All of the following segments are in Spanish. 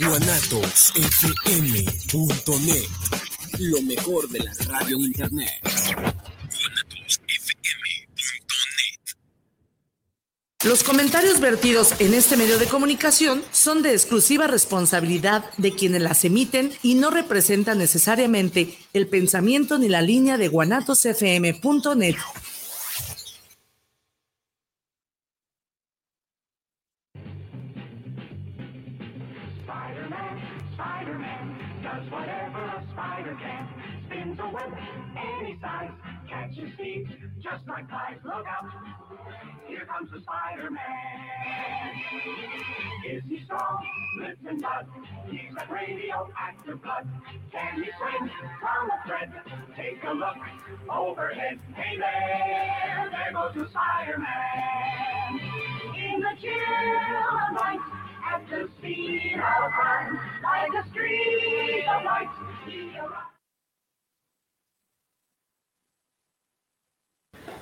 guanatosfm.net. Lo mejor de la radio en internet. Los comentarios vertidos en este medio de comunicación son de exclusiva responsabilidad de quienes las emiten y no representan necesariamente el pensamiento ni la línea de guanatosfm.net. a thread? Take a look overhead. In the chill of night, of.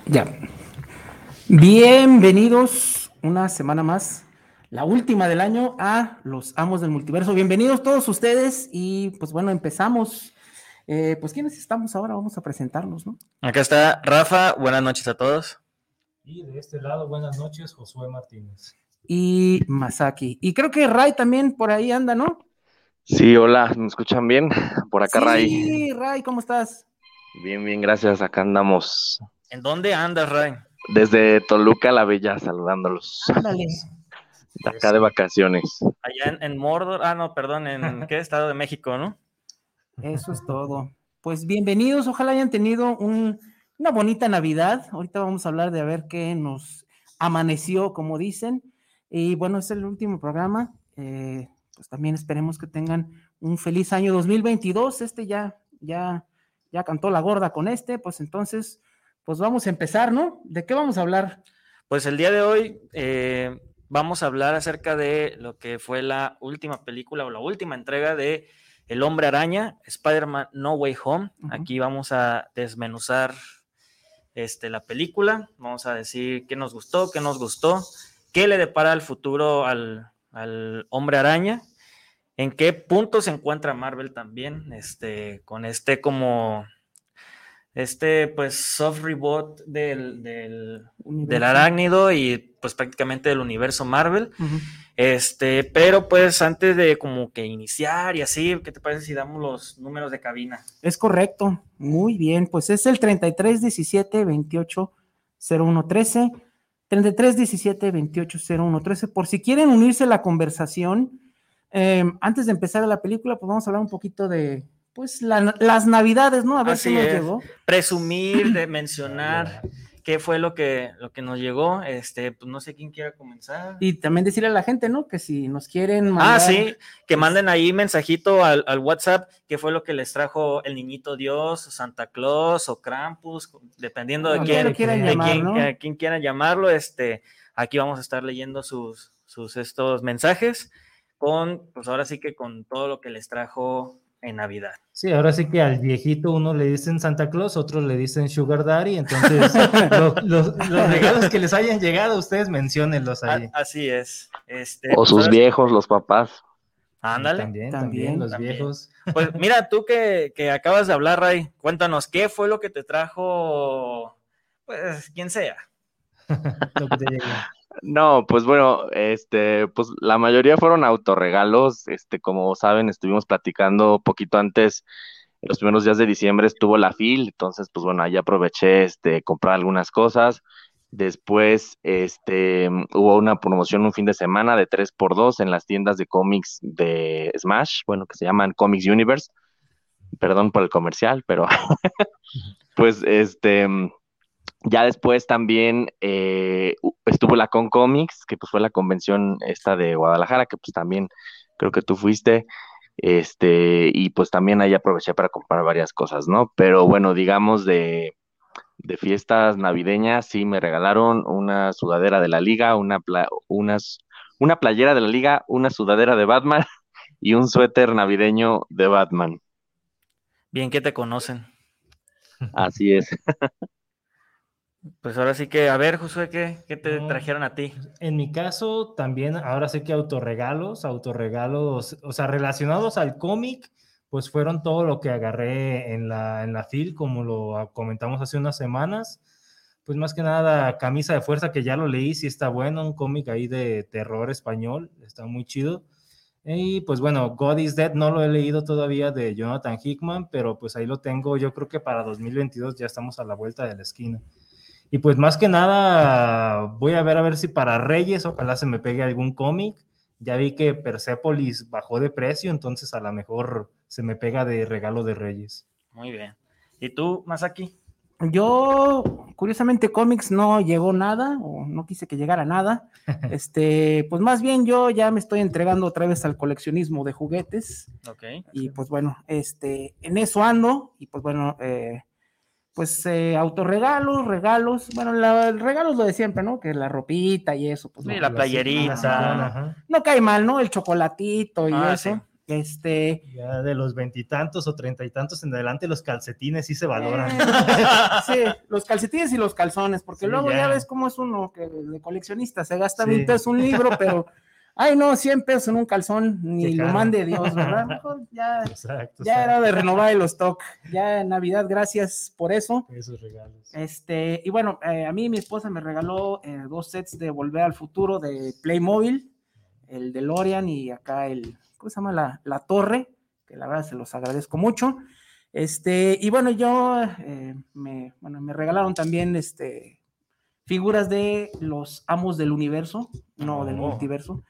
Ya. Bienvenidos una semana más, la última del año, a los amos del multiverso. Bienvenidos todos ustedes y pues bueno, empezamos. Eh, pues quiénes estamos ahora, vamos a presentarnos, ¿no? Acá está Rafa, buenas noches a todos. Y de este lado, buenas noches, Josué Martínez. Y Masaki. Y creo que Ray también por ahí anda, ¿no? Sí, hola, ¿me escuchan bien? Por acá, Ray. Sí, Ray, ¿cómo estás? Bien, bien, gracias. Acá andamos ¿En dónde andas, Ray? desde Toluca la Bella saludándolos. Ándale. De acá de vacaciones. Allá en, en Mordor, ah, no, perdón, en qué estado de México, ¿no? Eso es todo. Pues bienvenidos, ojalá hayan tenido un- una bonita Navidad. Ahorita vamos a hablar de a ver qué nos amaneció, como dicen. Y bueno, es el último programa. eh, pues también esperemos que tengan un feliz año 2022. Este ya, ya, ya cantó la gorda con este, pues entonces, pues vamos a empezar, ¿no? ¿De qué vamos a hablar? Pues el día de hoy eh, vamos a hablar acerca de lo que fue la última película o la última entrega de El Hombre Araña, Spider-Man No Way Home. Aquí vamos a desmenuzar este, la película, vamos a decir qué nos gustó, qué nos gustó, qué le depara el futuro al, al Hombre Araña, en qué punto se encuentra Marvel también, este, con este como este pues soft reboot del, del, del arácnido y pues prácticamente del universo Marvel. Este, pero pues antes de como que iniciar y así, ¿qué te parece si damos los números de cabina? Es correcto, muy bien, pues es el 33 17 28 01 13, 33 17 28 01 13, por si quieren unirse a la conversación, eh, antes de empezar la película, pues vamos a hablar un poquito de, pues, la- las navidades, ¿no? A ver Así qué nos es. llegó. Presumir, de mencionar qué fue lo que, lo que nos llegó, este, pues no sé quién quiera comenzar. Y también decirle a la gente, ¿no? Que si nos quieren Ah, mandar- sí, que manden ahí mensajito al, al WhatsApp qué fue lo que les trajo el niñito Dios, o Santa Claus o Krampus, dependiendo de quién, quieran de llamar, quién, ¿no? quién quiera llamarlo, este, aquí vamos a estar leyendo sus, sus estos mensajes con, pues ahora sí que con todo lo que les trajo en Navidad. Sí, ahora sí que al viejito uno le dicen Santa Claus, otros le dicen Sugar Daddy, entonces lo- los, los regalos que les hayan llegado, ustedes menciónenlos A- ahí. así es. Este, O pues, sus sí- viejos, los papás. Ándale. También, También, también, los también. viejos. Pues mira, tú que, que acabas de hablar, Ray, cuéntanos, ¿qué fue lo que te trajo, pues, quien sea? lo que te llegó. No, pues bueno, este, pues la mayoría fueron autorregalos. Este, como saben, estuvimos platicando poquito antes, los primeros días de diciembre estuvo la FIL, entonces, pues bueno, ahí aproveché, este, comprar algunas cosas. Después, este, hubo una promoción un fin de semana de 3x2 en las tiendas de cómics de Smash, bueno, que se llaman Comics Universe. Perdón por el comercial, pero pues este, ya después también eh, estuvo la Con Comics, que pues fue la convención esta de Guadalajara, que pues también creo que tú fuiste. Este, y pues también ahí aproveché para comprar varias cosas, ¿no? Pero bueno, digamos de, de fiestas navideñas, sí me regalaron una sudadera de la liga, una, pla- unas, una playera de la liga, una sudadera de Batman y un suéter navideño de Batman. Bien que te conocen. Así es. Pues ahora sí que, a ver, Josué, ¿qué, qué te No. trajeron a ti? En mi caso, también, ahora sé que autorregalos, autorregalos, o sea, relacionados al cómic, pues fueron todo lo que agarré en la, en la FIL, como lo comentamos hace unas semanas. Pues más que nada, Camisa de Fuerza, que ya lo leí, sí está bueno, un cómic ahí de terror español, está muy chido. Y pues bueno, God is Dead no lo he leído todavía de Jonathan Hickman, pero pues ahí lo tengo, yo creo que para 2022 ya estamos a la vuelta de la esquina. Y pues más que nada, voy a ver a ver si para Reyes ojalá se me pegue algún cómic. Ya vi que Persepolis bajó de precio, entonces a lo mejor se me pega de regalo de Reyes. Muy bien. ¿Y tú, Masaki? Yo, curiosamente, cómics no llegó nada, o no quise que llegara nada. Este, pues más bien yo ya me estoy entregando otra vez al coleccionismo de juguetes. Ok. Y pues bueno, este, en eso ando, y pues bueno, eh, pues eh, autorregalos, regalos, bueno, la, el regalo es lo de siempre, ¿no? Que la ropita y eso, pues Sí, no, la playerita. no cae mal, ¿no? El chocolatito y Ah, eso. sí. Este, Ya de los veintitantos o treinta y tantos en adelante, los calcetines sí se valoran. Eh, sí, los calcetines y los calzones, porque Sí, luego ya. ya. ves cómo es uno que de coleccionista se gasta Sí. mil pesos un libro, pero ay no, 100 pesos en un calzón, ni Qué lo mande Dios, ¿verdad? Mejor ya, Exacto. ya era de renovar el stock. Ya en Navidad, gracias por eso. Esos regalos. Este, y bueno, eh, a mí mi esposa me regaló eh, dos sets de Volver al Futuro de Playmobil, el de Lorian y acá el, ¿cómo se llama? La, la torre, que la verdad se los agradezco mucho. Este, y bueno, yo eh, me, bueno, me regalaron también este, figuras de los amos del universo, no del Oh. multiverso,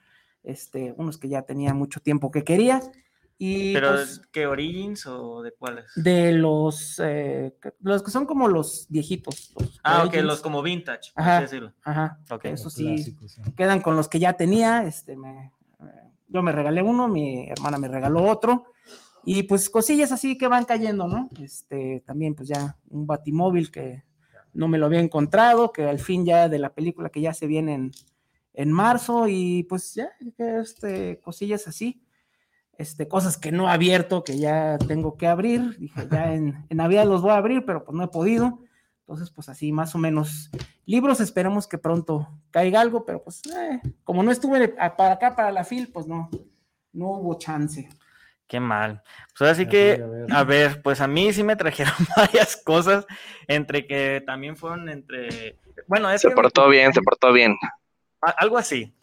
este, unos que ya tenía mucho tiempo que quería. Y ¿Pero pues, qué Origins o de cuáles? de los, eh, que- los que son como los viejitos. los Ah, ok, los como vintage, por Ajá. así decirlo. Ajá, Ok. eso sí, Clásicos, ¿no? quedan con los que ya tenía. Este, me, yo me regalé uno, mi hermana me regaló otro. Y pues cosillas así que van cayendo, ¿no? Este, también pues ya un batimóvil que no me lo había encontrado, que al fin ya de la película que ya se viene en, en marzo y pues ya, que, este, cosillas así. Este, cosas que no he abierto, que ya tengo que abrir. Dije, ya en, en Navidad los voy a abrir, pero pues no he podido. Entonces, pues así, más o menos. Libros, esperemos que pronto caiga algo, pero pues, eh, como no estuve para acá, para la FIL, pues no, no hubo chance. Qué mal. Pues ahora sí A que, ver, a ver. a ver, pues a mí sí me trajeron varias cosas, entre que también fueron entre, bueno, es Se que portó bien, se portó bien. Algo así.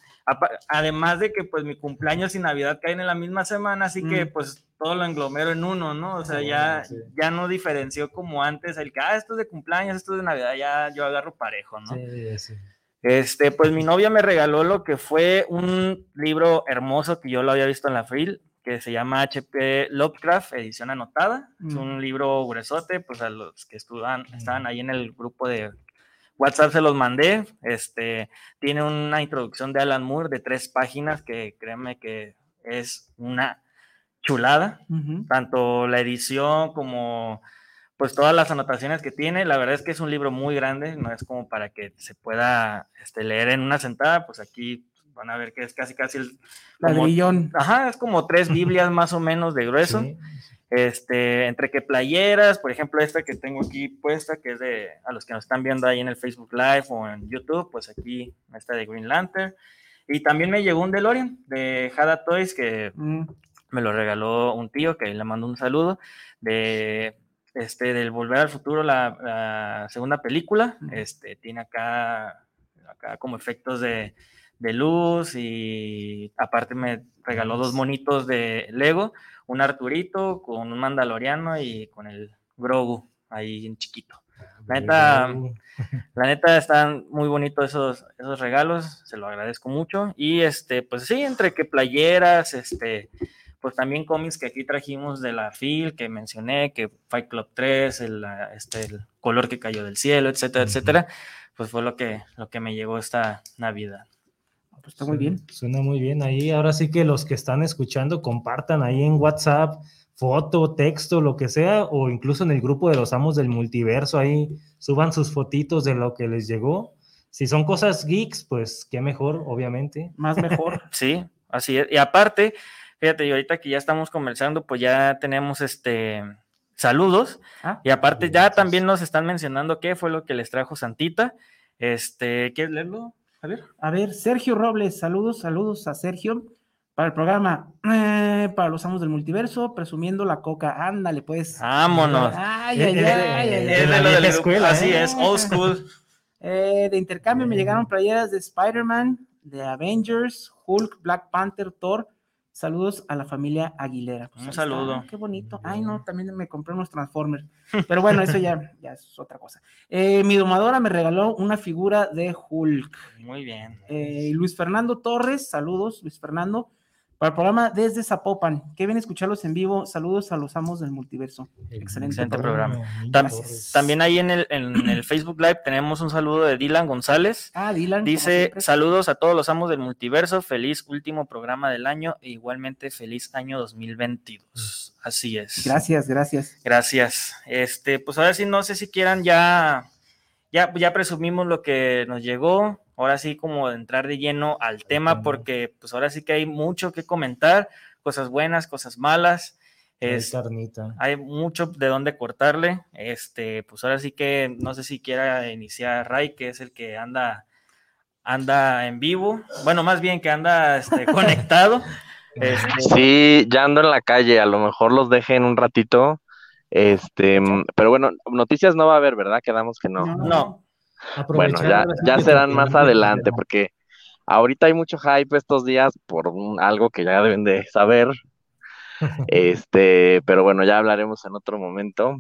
Además de que pues mi cumpleaños y Navidad caen en la misma semana, así que Mm. pues todo lo englomero en uno, ¿no? O sea, Ah, ya, sí. ya no diferenció como antes el que, ah, esto es de cumpleaños, esto es de Navidad, ya yo agarro parejo, ¿no? Sí, sí. Este, pues mi novia me regaló lo que fue un libro hermoso que yo lo había visto en la FRIL, que se llama HP Lovecraft, edición anotada. Es Mm. un libro gruesote, pues a los que estuvan, estaban ahí en el grupo de WhatsApp se los mandé. Este, tiene una introducción de Alan Moore de tres páginas que créeme que es una chulada tanto la edición como pues todas las anotaciones que tiene. La verdad es que es un libro muy grande, no es como para que se pueda este, leer en una sentada, pues aquí van a ver que es casi casi el... como- Ladrillón. Ajá, es como tres Biblias más o menos de grueso. Sí, Este, entre que playeras, por ejemplo, esta que tengo aquí puesta, que es de, a los que nos están viendo ahí en el Facebook Live o en YouTube, pues aquí esta de Green Lantern. Y también me llegó un DeLorean de Hada Toys que Mm, me lo regaló un tío que le mando un saludo de este del Volver al Futuro la, la segunda película. Este tiene acá acá como efectos de, de luz y aparte me regaló dos monitos de Lego un Arturito con un Mandaloriano y con el Grogu ahí en chiquito La neta, la neta están muy bonitos esos, esos regalos, se lo agradezco mucho. Y este, pues sí, entre que playeras, este, pues también cómics que aquí trajimos de la FIL, que mencioné, que Fight Club 3, el, ah, este, el color que cayó del cielo, etcétera, etcétera, pues fue lo que, lo que me llegó esta Navidad. Pues está muy bien. Suena muy bien ahí. Ahora sí que los que están escuchando compartan ahí en WhatsApp foto, texto, lo que sea, o incluso en el grupo de los amos del multiverso, ahí suban sus fotitos de lo que les llegó. Si son cosas geeks, pues qué mejor, obviamente. Más mejor. Sí, así es. Y aparte, fíjate, y ahorita que ya estamos conversando, pues ya tenemos este saludos. Ah, Y aparte ya también nos están mencionando qué fue lo que les trajo Santita. Este, ¿quieres leerlo? A ver. A ver, Sergio Robles, saludos, saludos a Sergio para el programa eh, para los amos del multiverso, presumiendo la coca. Ándale, pues. Vámonos. Ay, Eh, ay, eh, ay, eh, ay, eh, de Es lo del- escuela, Así ¿eh? es, old school. Eh, de intercambio me Bien. llegaron playeras de Spider-Man, de Avengers, Hulk, Black Panther, Thor. Saludos a la familia Aguilera. Pues Un está, saludo. Qué bonito. Ay, no, también me compré unos Transformers. Pero bueno, eso ya, ya es otra cosa. Eh, mi domadora me regaló una figura de Hulk. Muy bien. Eh, y Luis Fernando Torres, saludos, Luis Fernando, para el programa desde Zapopan. Qué bien escucharlos en vivo. Saludos a los amos del multiverso. Excelente, Excelente programa. programa. Tam- Gracias. también ahí en el, en el Facebook Live tenemos un saludo de Dylan González. Ah, Dylan. Dice, saludos a todos los amos del multiverso, feliz último programa del año e igualmente feliz año 2022. Así es. Gracias, gracias. Gracias. Este, pues ahora sí, no sé si quieran ya, ya, ya presumimos lo que nos llegó. Ahora sí, como de entrar de lleno al tema, porque pues ahora sí que hay mucho que comentar, cosas buenas, cosas malas. Es hay mucho de dónde cortarle. Este, pues ahora sí que no sé si quiera iniciar Ray, que es el que anda, anda en vivo. Bueno, más bien que anda este, conectado. Este, Sí, ya ando en la calle, a lo mejor los dejen un ratito. Este, pero bueno, noticias no va a haber, ¿verdad? Quedamos que no. No. Bueno, ya, ya serán más adelante, porque ahorita hay mucho hype estos días por un- algo que ya deben de saber. Este, pero bueno, ya hablaremos en otro momento.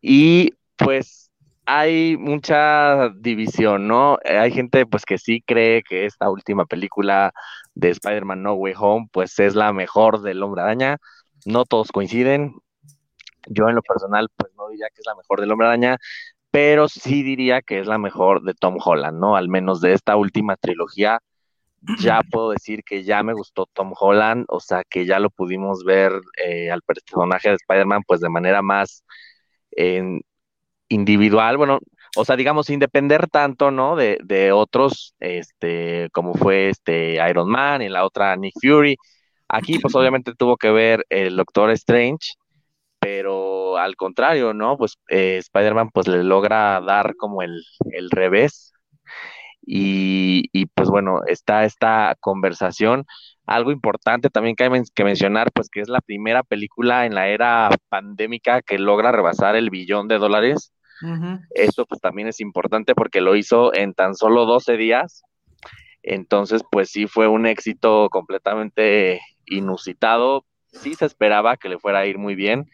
Y pues hay mucha división, ¿no? Eh, Hay gente pues que sí cree que esta última película de Spider-Man No Way Home pues es la mejor del Hombre Araña. No todos coinciden. Yo en lo personal pues no diría que es la mejor del Hombre Araña, pero sí diría que es la mejor de Tom Holland, ¿no? Al menos de esta última trilogía ya puedo decir que ya me gustó Tom Holland, o sea que ya lo pudimos ver eh, al personaje de Spider-Man pues de manera más individual, bueno, o sea, digamos, sin depender tanto, ¿no? De, de otros, este, como fue este Iron Man y la otra Nick Fury. Aquí pues obviamente tuvo que ver el Doctor Strange, pero al contrario, ¿no? Pues eh, Spider-Man pues le logra dar como el, el revés y, y, pues bueno, está esta conversación. Algo importante también que hay men- que mencionar, pues que es la primera película en la era pandémica que logra rebasar el billón de dólares. Ujú. Esto pues también es importante porque lo hizo en tan solo 12 días. Entonces, pues sí fue un éxito completamente inusitado. Sí se esperaba que le fuera a ir muy bien,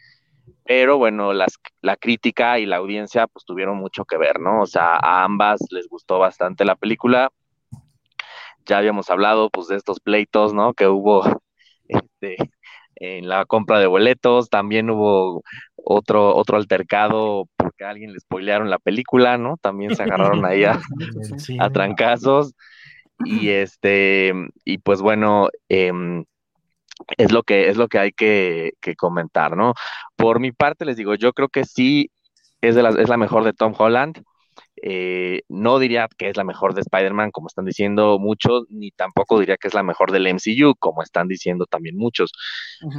pero bueno, las, la crítica y la audiencia pues tuvieron mucho que ver, ¿no? O sea, a ambas les gustó bastante la película. Ya habíamos hablado pues de estos pleitos, ¿no? Que hubo este, en la compra de boletos, también hubo otro, otro altercado porque a alguien le spoilearon la película, ¿no? También se agarraron ahí a, a trancazos. Y este, y pues bueno, em, es lo que, es lo que hay que, que comentar, ¿no? Por mi parte, les digo, yo creo que sí es, de las, es la mejor de Tom Holland. Eh, no diría que es la mejor de Spider-Man, como están diciendo muchos, ni tampoco diría que es la mejor del MCU, como están diciendo también muchos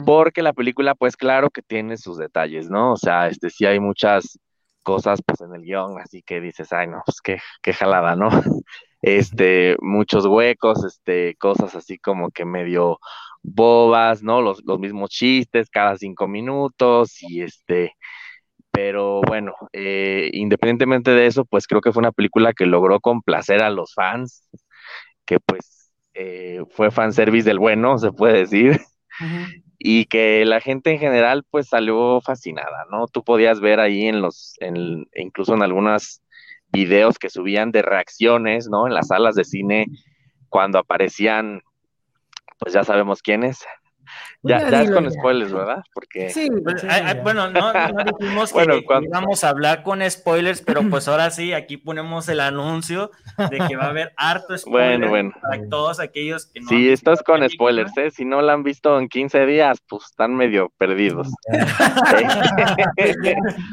porque la película, pues claro que tiene sus detalles, ¿no? O sea, este sí hay muchas cosas pues en el guion, así que dices, ay no, pues qué, qué jalada, ¿no? Este, muchos huecos, este, cosas así como que medio bobas, ¿no? Los, los mismos chistes cada cinco minutos y este, pero bueno, eh, independientemente de eso, pues creo que fue una película que logró complacer a los fans, que pues eh, fue fanservice del bueno, se puede decir Ujú. Y que la gente en general pues salió fascinada, ¿no? Tú podías ver ahí en los, en, incluso en algunos videos que subían de reacciones, ¿no? En las salas de cine cuando aparecían, pues ya sabemos quiénes. Ya, Ya ya es con ya. spoilers, ¿verdad? Porque Sí, Pues, sí, bueno, no, no dijimos que, Bueno, que cuando- íbamos a hablar con spoilers, pero pues ahora sí, aquí ponemos el anuncio de que va a haber harto spoiler Bueno, bueno. para todos aquellos que no han sí, visto esto es la con película. spoilers, ¿eh? Si no la han visto en 15 días, pues están medio perdidos.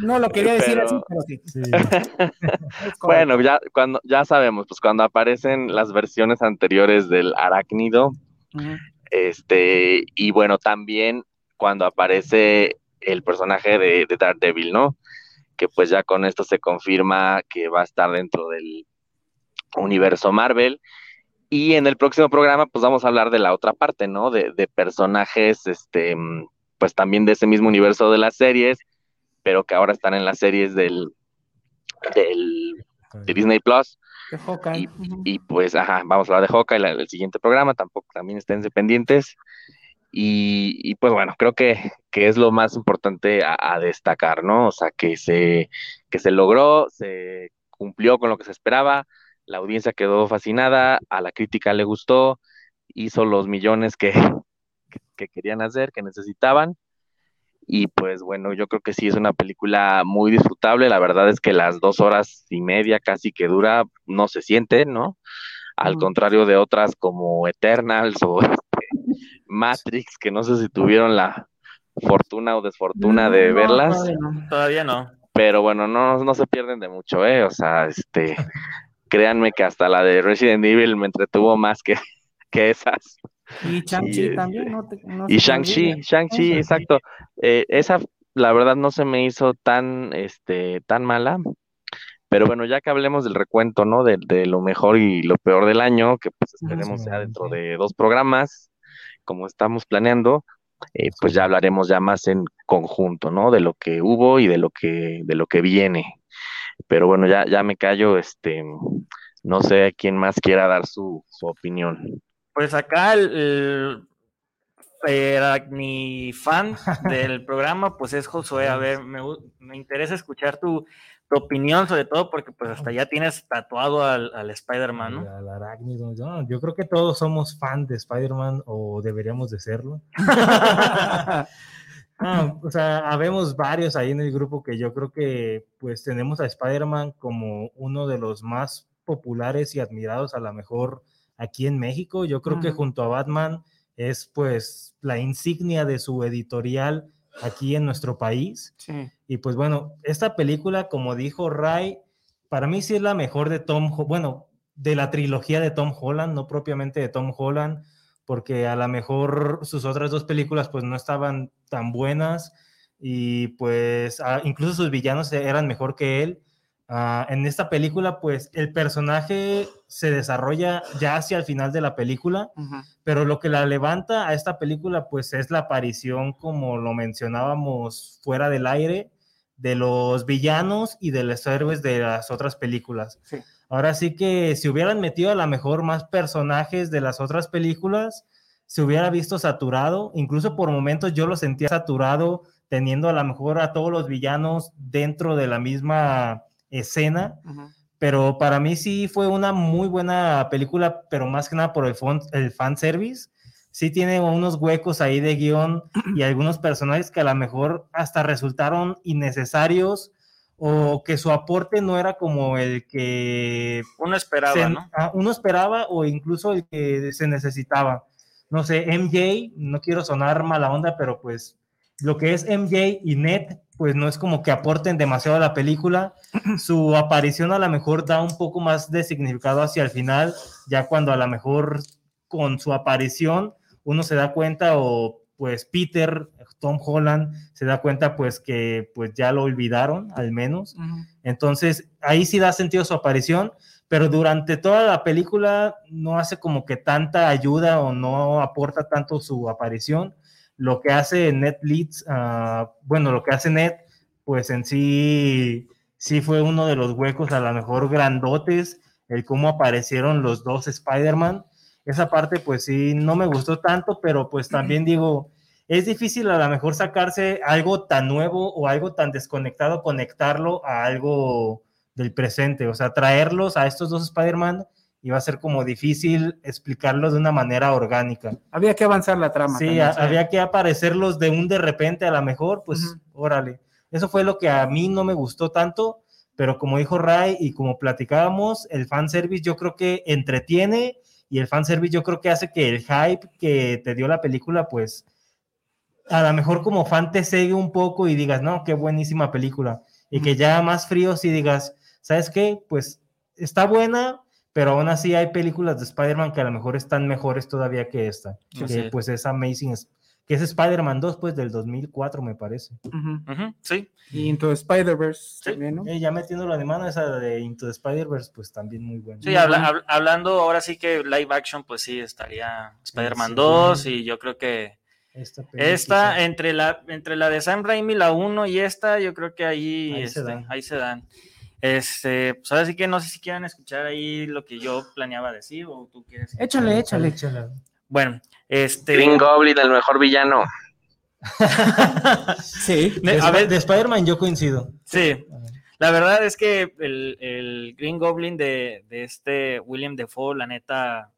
no lo quería decir Pero- así, pero sí. Sí. es correcto. Bueno, ya cuando ya sabemos, pues cuando aparecen las versiones anteriores del arácnido. Este, y bueno, también cuando aparece el personaje de, de Daredevil, ¿no? Que pues ya con esto se confirma que va a estar dentro del universo Marvel. Y en el próximo programa, pues vamos a hablar de la otra parte, ¿no? De, de personajes, este, mm, pues también de ese mismo universo de las series, pero que ahora están en las series del, del de Disney Plus. De Hawkeye. Y, pues, ajá, vamos a hablar de Hawkeye el siguiente programa, tampoco también estén pendientes. Y, y, pues bueno, creo que, que es lo más importante a, a destacar, ¿no? O sea, que se, que se logró, se cumplió con lo que se esperaba, la audiencia quedó fascinada, a la crítica le gustó, hizo los millones que, que, que querían hacer, que necesitaban. Y pues bueno, yo creo que sí es una película muy disfrutable. La verdad es que las dos horas y media casi que dura no se siente, ¿no? Al Mm. contrario de otras como Eternals o este, Matrix, que no sé si tuvieron la fortuna o desfortuna de No, verlas, todavía no. Todavía no. pero bueno, no, no se pierden de mucho, ¿eh? O sea, este, créanme que hasta la de Resident Evil me entretuvo más que, que esas. Y Shang-Chi también, ¿no? te- no Y Shang-Chi. Shang-Chi, exacto. Eh, esa, la verdad, no se me hizo tan, este, tan mala. Pero bueno, ya que hablemos del recuento, ¿no? De, de lo mejor y lo peor del año, que pues esperemos sea dentro de dos programas, como estamos planeando, eh, pues ya hablaremos ya más en conjunto, ¿no? De lo que hubo y de lo que, de lo que viene. Pero bueno, ya, ya me callo, este, no sé quién más quiera dar su, su opinión. Pues acá el, Feragni fan del programa, pues es Josué. A ver, me, me interesa escuchar tu, tu opinión, sobre todo porque pues hasta ya tienes tatuado al, al Spider-Man, ¿no? Al arácnido. No, yo creo que todos somos fan de Spider-Man o deberíamos de serlo. O sea, habemos varios ahí en el grupo que yo creo que pues tenemos a Spider-Man como uno de los más populares y admirados a lo mejor aquí en México. Yo creo que junto a Batman es pues la insignia de su editorial aquí en nuestro país. Sí. Y pues bueno, esta película, como dijo Ray, para mí sí es la mejor de Tom, bueno, de la trilogía de Tom Holland, no propiamente de Tom Holland, porque a lo mejor sus otras dos películas pues no estaban tan buenas y pues incluso sus villanos eran mejor que él. Ah, en esta película pues el personaje se desarrolla ya hacia el final de la película Ujú. pero lo que la levanta a esta película pues es la aparición, como lo mencionábamos fuera del aire, de los villanos y de los héroes de las otras películas. Sí. Ahora sí que si hubieran metido a lo mejor más personajes de las otras películas, se hubiera visto saturado, incluso por momentos yo lo sentía saturado teniendo a lo mejor a todos los villanos dentro de la misma escena, pero para mí sí fue una muy buena película, pero más que nada por el, fon- el fan service. Sí tiene unos huecos ahí de guion y algunos personajes que a lo mejor hasta resultaron innecesarios o que su aporte no era como el que Uno esperaba, se- ¿no? ah, uno esperaba o incluso el que se necesitaba. No sé, MJ, no quiero sonar mala onda, pero pues lo que es MJ y Ned, pues no es como que aporten demasiado a la película. Su aparición a lo mejor da un poco más de significado hacia el final, ya cuando a lo mejor con su aparición uno se da cuenta o pues Peter, Tom Holland, se da cuenta pues que pues ya lo olvidaron al menos. Entonces, ahí sí da sentido su aparición, pero durante toda la película no hace como que tanta ayuda o no aporta tanto su aparición. Lo que hace Ned Leeds, ah, bueno, lo que hace Ned, pues en sí, sí fue uno de los huecos a lo mejor grandotes, el cómo aparecieron los dos Spider-Man. Esa parte, pues sí, no me gustó tanto, pero pues también digo, es difícil a lo mejor sacarse algo tan nuevo o algo tan desconectado, conectarlo a algo del presente, o sea, traerlos a estos dos Spider-Man iba a ser como difícil explicarlo de una manera orgánica. Había que avanzar la trama. Sí, también, a- había que aparecerlos de un de repente a lo mejor, pues Ujú. órale. Eso fue lo que a mí no me gustó tanto, pero como dijo Ray y como platicábamos, el fanservice yo creo que entretiene y el fanservice yo creo que hace que el hype que te dio la película, pues a lo mejor como fan te segue un poco y digas, no, qué buenísima película. Y que ya más frío sí digas, ¿sabes qué? Pues está buena, pero aún así hay películas de Spider-Man que a lo mejor están mejores todavía que esta, Sí, que sí. pues es Amazing, que es Spider-Man 2, pues del 2004, me parece. Sí, Y Into the Spider-Verse Sí. también, ¿no? Eh, ya metiéndolo de mano, esa de Into the Spider-Verse, pues también muy buena. sí, habla- hab- hablando ahora sí que live action, pues sí, estaría Spider-Man sí. 2 y yo creo que Esta, entre la, entre la de Sam Raimi, la 1 y esta, yo creo que ahí, Ahí se este, dan. ahí se dan. Este, pues ahora sí que no sé si quieran escuchar ahí lo que yo planeaba decir o tú quieres. Échale, échale. Échala. Bueno, este. Green Goblin, el mejor villano. Sí. De, a ver, de Spider-Man yo coincido. sí, la verdad es que el, el Green Goblin de, de este William Defoe, la neta,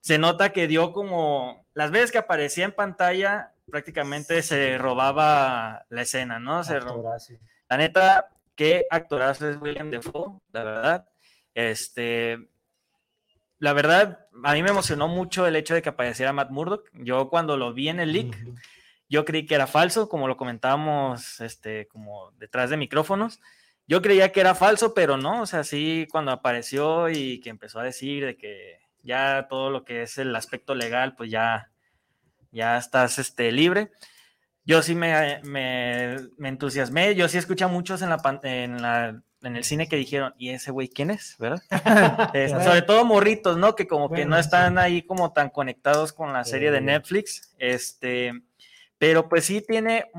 se nota que dio como. Las veces que aparecía en pantalla, prácticamente se robaba la escena, ¿no? Se ro- Actorazo. La neta, qué actorazo es William Defoe, la verdad. Este, la verdad, a mí me emocionó mucho el hecho de que apareciera Matt Murdock. Yo cuando lo vi en el leak, Ujú. yo creí que era falso, como lo comentábamos, este, como detrás de micrófonos. Yo creía que era falso, pero no, o sea, sí, cuando apareció y que empezó a decir de que ya todo lo que es el aspecto legal, pues ya, ya estás este, libre. Yo sí me, me, me entusiasmé, yo sí escuché a muchos en, la, en, la, en el cine que dijeron, ¿y ese güey quién es? ¿Verdad? Eh, sobre todo morritos, ¿no? Que como que no sí. están ahí como tan conectados con la serie de. Netflix. Este, pero pues sí tiene,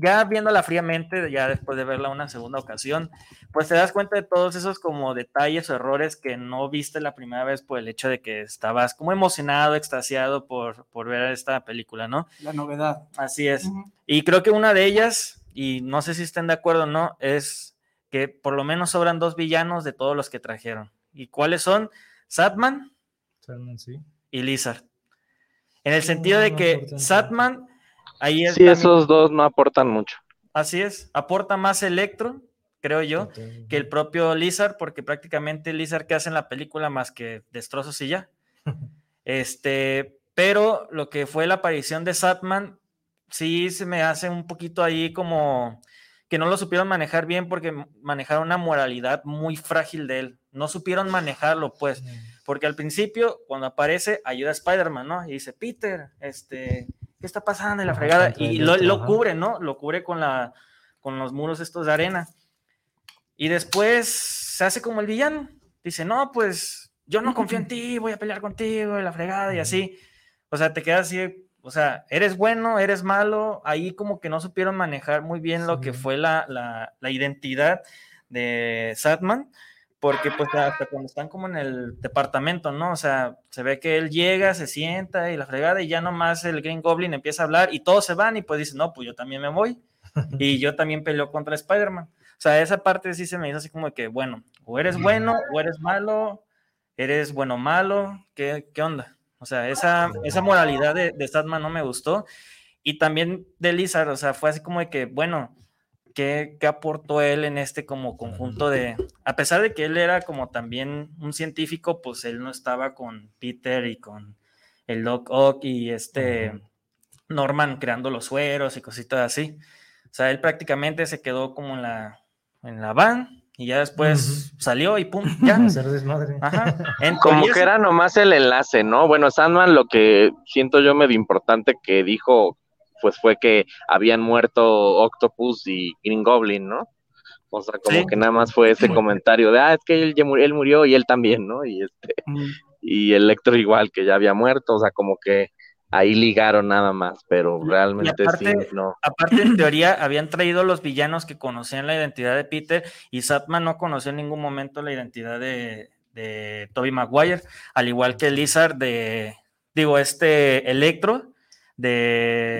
ya viéndola fríamente, ya después de verla una segunda ocasión, pues te das cuenta de todos esos como detalles o errores que no viste la primera vez por el hecho de que estabas como emocionado, extasiado por, por ver esta película, ¿no? La novedad. Así es. Y creo que una de ellas, y no sé si estén de acuerdo o no, es que por lo menos sobran dos villanos de todos los que trajeron. ¿Y cuáles son? Satman Spider-Man, sí. y Lizard. En el No, sentido de no que Satman, ahí es Sí, también- esos dos no aportan mucho. así es, aporta más Electro, creo yo, que el propio Lizard, porque prácticamente Lizard que hace en la película más que destrozos y ya. Este, pero lo que fue la aparición de Satman, sí se me hace un poquito ahí como que no lo supieron manejar bien porque manejaron una moralidad muy frágil de él. No supieron manejarlo, pues, porque al principio, cuando aparece, ayuda a Spider-Man, ¿no? Y dice, Peter, este, ¿qué está pasando? Y la fregada, y lo, cubre, ¿no? Lo cubre con, la, con los muros estos de arena. Y después se hace como el villano. Dice, no, pues yo no confío en ti, voy a pelear contigo, y la fregada, y así. O sea, te quedas así, o sea, eres bueno, eres malo. Ahí como que no supieron manejar muy bien lo que fue la, la, la identidad de Satman, porque pues hasta cuando están como en el departamento, ¿no? O sea, se ve que él llega, se sienta y la fregada, y ya nomás el Green Goblin empieza a hablar y todos se van y pues dice, no, pues yo también me voy. Y yo también peleo contra Spider-Man. O sea, esa parte sí se me hizo así como que, bueno, o eres bueno o eres malo, eres bueno o malo, ¿qué, qué onda? O sea, esa, esa moralidad de, de Statman no me gustó. Y también de Lizard, o sea, fue así como de que, bueno, ¿qué, qué aportó él en este como conjunto de... A pesar de que él era como también un científico, pues él no estaba con Peter y con el Doc Ock y este. Norman creando los sueros y cositas así. O sea, él prácticamente se quedó como en la, en la van y ya después salió y pum, ya. Ajá. Como que era nomás el enlace, ¿no? Bueno, Sandman lo que siento yo medio importante que dijo, pues fue que habían muerto Octopus y Green Goblin, ¿no? O sea, como Sí. que nada más fue ese comentario de, ah, es que él, murió, él murió y él también, ¿no? Y este, y Electro igual, que ya había muerto, o sea, como que ahí ligaron nada más, pero realmente aparte- sí, no. Aparte, en teoría, habían traído los villanos que conocían la identidad de Peter y Satman no conoció en ningún momento la identidad de, de Toby Maguire, al igual que Lizard de, digo, este Electro de,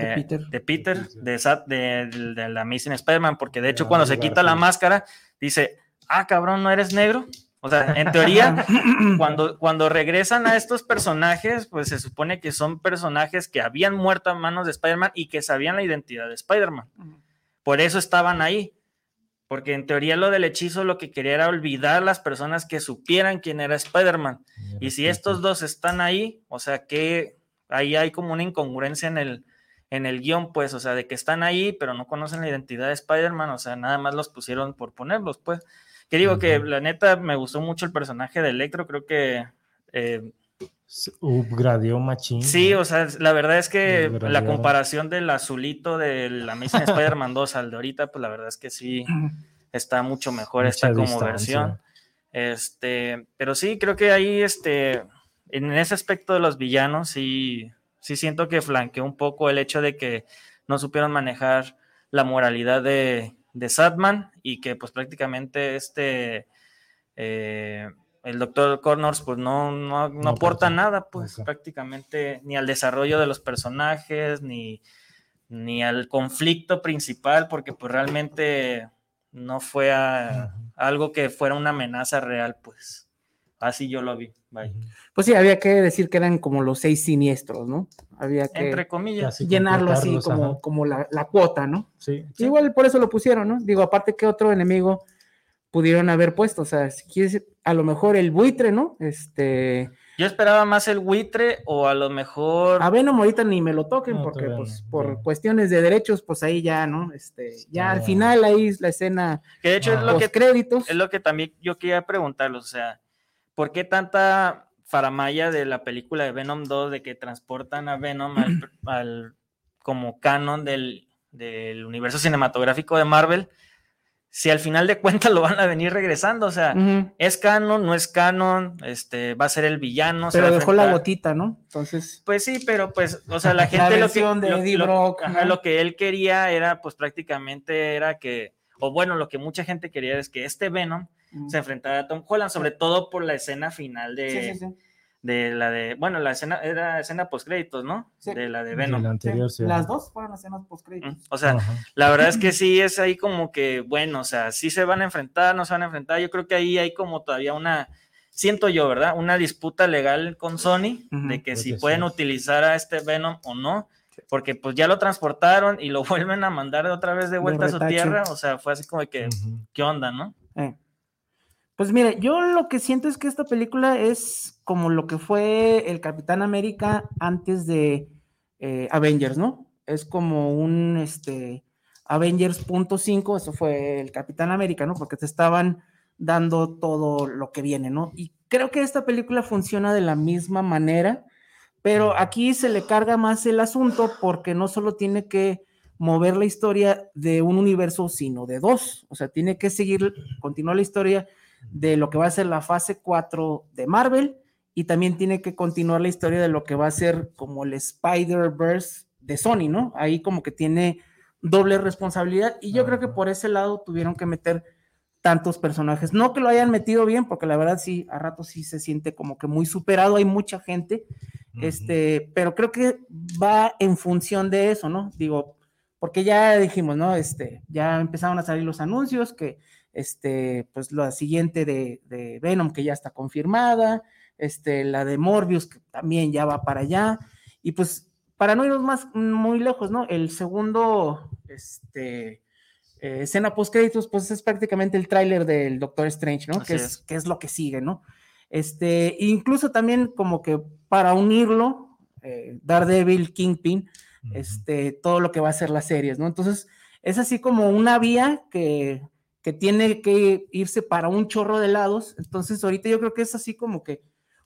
De Peter. de, Peter, De de, Sat- de- de- de la Amazing Spider-Man, porque de hecho Ah, cuando se quita la máscara, dice, ah, cabrón, ¿no eres negro? O sea, en teoría, cuando, cuando regresan a estos personajes, pues se supone que son personajes que habían muerto a manos de Spider-Man y que sabían la identidad de Spider-Man. Por eso estaban ahí. Porque en teoría lo del hechizo lo que quería era olvidar a las personas que supieran quién era Spider-Man. Y si estos dos están ahí, o sea que ahí hay como una incongruencia en el, en el guion, pues, o sea, de que están ahí, pero no conocen la identidad de Spider-Man, o sea, nada más los pusieron por ponerlos, pues. Que digo que la neta me gustó mucho el personaje de Electro, creo que eh, Upgradeó Machín. Sí, o sea, la verdad es que la comparación del azulito del Amazing Spider-Man 2 al de ahorita, pues la verdad es que sí está mucho mejor Mucha esta como distancia. versión. Este, pero sí, creo que ahí, este, en ese aspecto de los villanos, sí, sí siento que flanqueó un poco el hecho de que no supieron manejar la moralidad de, de Sadman y que pues prácticamente este, eh, el doctor Connors pues no, no, no No aporta nada, pues prácticamente ni al desarrollo de los personajes, ni, ni al conflicto principal, porque pues realmente no fue a- algo que fuera una amenaza real, pues. Así yo lo vi. vaya. Pues sí, había que decir que eran como los seis siniestros, ¿no? Había que Entre comillas. Llenarlo así como, como la, la cuota, ¿no? Sí. Igual por eso lo pusieron, ¿no? Digo, aparte que otro enemigo pudieron haber puesto, o sea, si quieres, a lo mejor el buitre, ¿no? Este, Yo esperaba más el buitre o a lo mejor. a Venom ahorita ni me lo toquen No, porque pues no, por cuestiones de derechos, pues ahí ya, ¿no? Este, ya al Ah. final ahí es la escena Que de hecho es Ah. lo que, créditos. es lo que también yo quería preguntarlos. O sea, ¿por qué tanta faramaya de la película de Venom 2 de que transportan a Venom al, al- como canon del, del universo cinematográfico de Marvel? Si al final de cuentas lo van a venir regresando, o sea, es canon, no es canon, este, va a ser el villano. se Pero dejó la gotita, ¿no? Entonces, Pues sí, pero pues, o sea, la La gente lo que, de lo- Eddie lo- Brock, ajá, ¿no? lo que él quería era, pues prácticamente era que, o bueno, lo que mucha gente quería es que este Venom se enfrentara a Tom Holland, sobre todo por la escena final de, sí, sí, sí. de la de, bueno, la escena, era escena post créditos, ¿no? Sí. De la de Venom. anterior, sí. Las dos fueron escenas post Mm, O sea, Ajá. la verdad es que sí es ahí como que, bueno, o sea, sí se van a enfrentar, no se van a enfrentar. Yo creo que ahí hay como todavía una, siento yo, ¿verdad? Una disputa legal con Sony de que si pueden sí. utilizar a este Venom o no, porque pues ya lo transportaron y lo vuelven a mandar otra vez de vuelta a su tierra. O sea, fue así como que. ¿qué onda, no? Eh. Pues mire, yo lo que siento es que esta película es como lo que fue el Capitán América antes de eh, Avengers, ¿no? Es como un este, Avengers punto cinco, eso fue el Capitán América, ¿no? Porque te estaban dando todo lo que viene, ¿no? Y creo que esta película funciona de la misma manera, pero aquí se le carga más el asunto porque no solo tiene que mover la historia de un universo, sino de dos. O sea, tiene que seguir, continuar la historia de lo que va a ser la fase 4 de Marvel y también tiene que continuar la historia de lo que va a ser como el Spider-Verse de Sony, ¿no? Ahí como que tiene doble responsabilidad y yo creo que por ese lado tuvieron que meter tantos personajes. No que lo hayan metido bien, porque la verdad sí, a rato sí se siente como que muy superado, hay mucha gente, este, pero creo que va en función de eso, ¿no? Digo, porque ya dijimos, ¿no? Este, ya empezaron a salir los anuncios que, este, pues la siguiente de, de Venom que ya está confirmada, este, la de Morbius que también ya va para allá, y pues para no irnos más muy lejos, ¿no? El segundo, este, eh, escena post créditos, pues es prácticamente el tráiler del Doctor Strange, ¿no? Que es, es. que es lo que sigue, ¿no? Este, incluso también como que para unirlo, eh, Daredevil, Kingpin, este, todo lo que va a ser las series, ¿no? Entonces, es así como una vía que, que tiene que irse para un chorro de lados. Entonces, ahorita yo creo que es así como que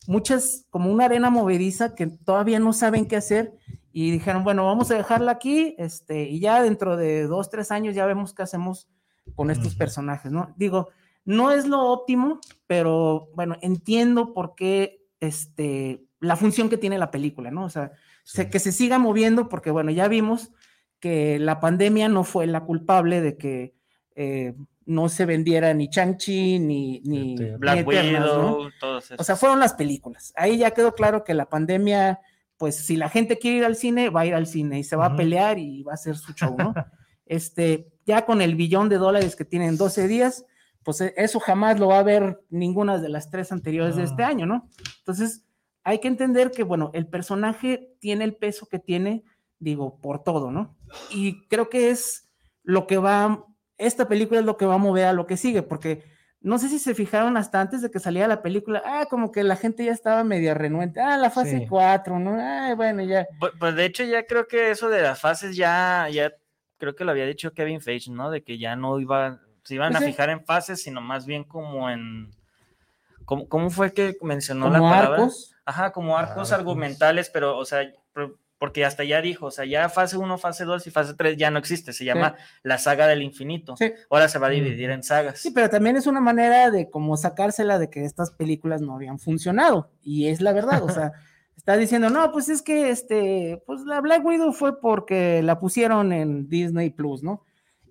muchas, como una arena movediza que todavía no saben qué hacer y dijeron, bueno, vamos a dejarla aquí, este, y ya dentro de dos, tres años ya vemos qué hacemos con estos personajes, ¿no? Digo, no es lo óptimo, pero bueno, entiendo por qué, este, la función que tiene la película, ¿no? O sea, Sí. que se siga moviendo, porque bueno, ya vimos que la pandemia no fue la culpable de que eh, no se vendiera ni Chang-Chi ni, ni, Eternas. ni Black Eternals, ¿no? Widow, todos esos. O sea, fueron las películas. Ahí ya quedó claro que la pandemia, pues si la gente quiere ir al cine, va a ir al cine y se va a pelear y va a hacer su show, ¿no? este, ya con el billón de dólares que tienen 12 días, pues e- eso jamás lo va a ver ninguna de las tres anteriores de este año, ¿no? Entonces, hay que entender que, bueno, el personaje tiene el peso que tiene, digo, por todo, ¿no? Y creo que es lo que va, esta película es lo que va a mover a lo que sigue, porque no sé si se fijaron hasta antes de que saliera la película, ah, como que la gente ya estaba media renuente, ah, la fase Sí. 4, ¿no? Ah, bueno, ya. Pues, pues, de hecho ya creo que eso de las fases ya, ya creo que lo había dicho Kevin Feige, ¿no? De que ya no iba, se iban Pues a sí. fijar en fases, sino más bien como en ¿cómo, cómo fue que mencionó la Como palabra? arcos. Ajá, como arcos Arcos. argumentales, pero, o sea, porque hasta ya dijo, o sea, ya fase 1, fase 2 y fase 3 ya no existe, se llama la saga del infinito. Sí. Ahora se va a dividir en sagas. Sí, pero también es una manera de como sacársela de que estas películas no habían funcionado. Y es la verdad, o sea, está diciendo, no, pues es que este, pues la Black Widow fue porque la pusieron en Disney Plus, ¿no?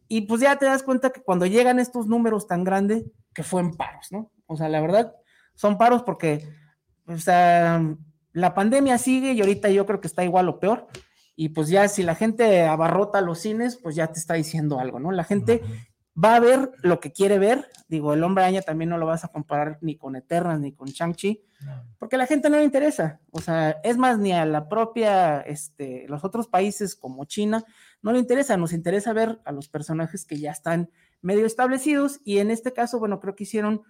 Y pues ya te das cuenta que cuando llegan estos números tan grandes, que fue en paros, ¿no? O sea, la verdad, son paros porque, o sea, la pandemia sigue y ahorita yo creo que está igual o peor. Y pues ya si la gente abarrota los cines, pues ya te está diciendo algo, ¿no? La gente va a ver lo que quiere ver. Digo, el hombre araña también no lo vas a comparar ni con Eternals ni con Shang-Chi, porque a la gente no le interesa. O sea, es más, ni a la propia, este, los otros países como China, no le interesa. Nos interesa ver a los personajes que ya están medio establecidos y en este caso, bueno, creo que hicieron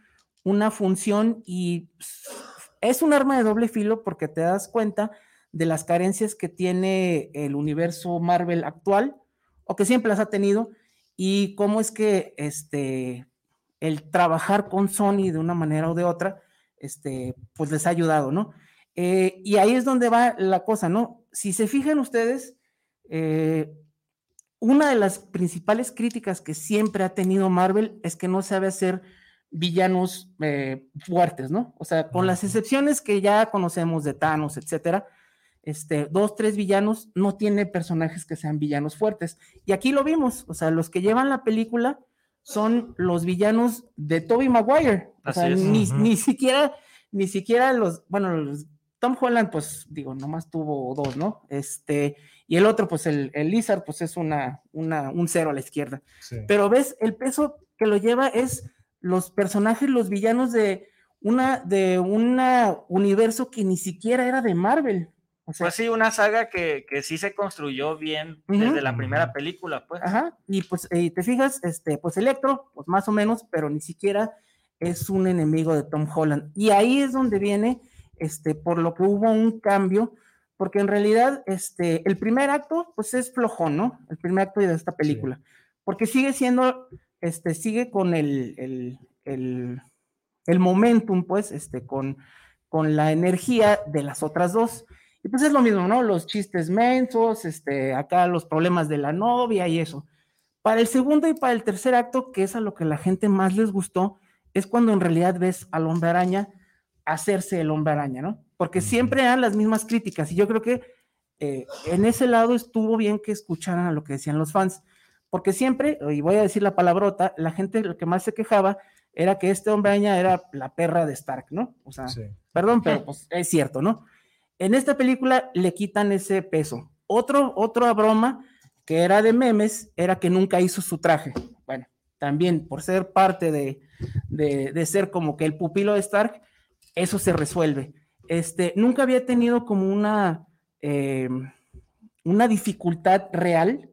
una función y es un arma de doble filo porque te das cuenta de las carencias que tiene el universo Marvel actual o que siempre las ha tenido y cómo es que este el trabajar con Sony de una manera o de otra, este, pues les ha ayudado, ¿no? Eh, y ahí es donde va la cosa, ¿no? Si se fijan ustedes, eh, una de las principales críticas que siempre ha tenido Marvel es que no sabe hacer villanos eh, fuertes, ¿no? O sea, con las excepciones que ya conocemos de Thanos, etcétera, este, dos, tres villanos, no tiene personajes que sean villanos fuertes. Y aquí lo vimos, o sea, los que llevan la película son los villanos de Toby Maguire. O sea, ni, ni siquiera, ni siquiera los, bueno, los, Tom Holland, pues digo, nomás tuvo dos, ¿no? Este, y el otro, pues el, el Lizard, pues es una, una, un cero a la izquierda. Sí. Pero ves, el peso que lo lleva es los personajes, los villanos de una, de una universo que ni siquiera era de Marvel. O sea, Pues sí, una saga que, que sí se construyó bien desde la primera película, pues. Ajá, y pues eh, te fijas, este, pues Electro, pues más o menos, pero ni siquiera es un enemigo de Tom Holland. Y ahí es donde viene, este, por lo que hubo un cambio, porque en realidad, este, el primer acto, pues es flojón, ¿no? El primer acto de esta película, porque sigue siendo, este, sigue con el, el, el, el momentum, pues, este, con, con la energía de las otras dos. Y pues es lo mismo, ¿no? Los chistes mensos, este, acá los problemas de la novia y eso. Para el segundo y para el tercer acto, que es a lo que la gente más les gustó, es cuando en realidad ves al hombre araña hacerse el hombre araña, ¿no? Porque siempre eran las mismas críticas y yo creo que eh, en ese lado estuvo bien que escucharan a lo que decían los fans, porque siempre, y voy a decir la palabrota, la gente lo que más se quejaba era que este hombre araña era la perra de Stark, ¿no? O sea, Sí. Perdón, pero pues es cierto, ¿no? En esta película le quitan ese peso. Otro, otra broma que era de memes era que nunca hizo su traje. Bueno, también por ser parte de, de, de ser como que el pupilo de Stark, eso se resuelve. Este, nunca había tenido como una, eh, una dificultad real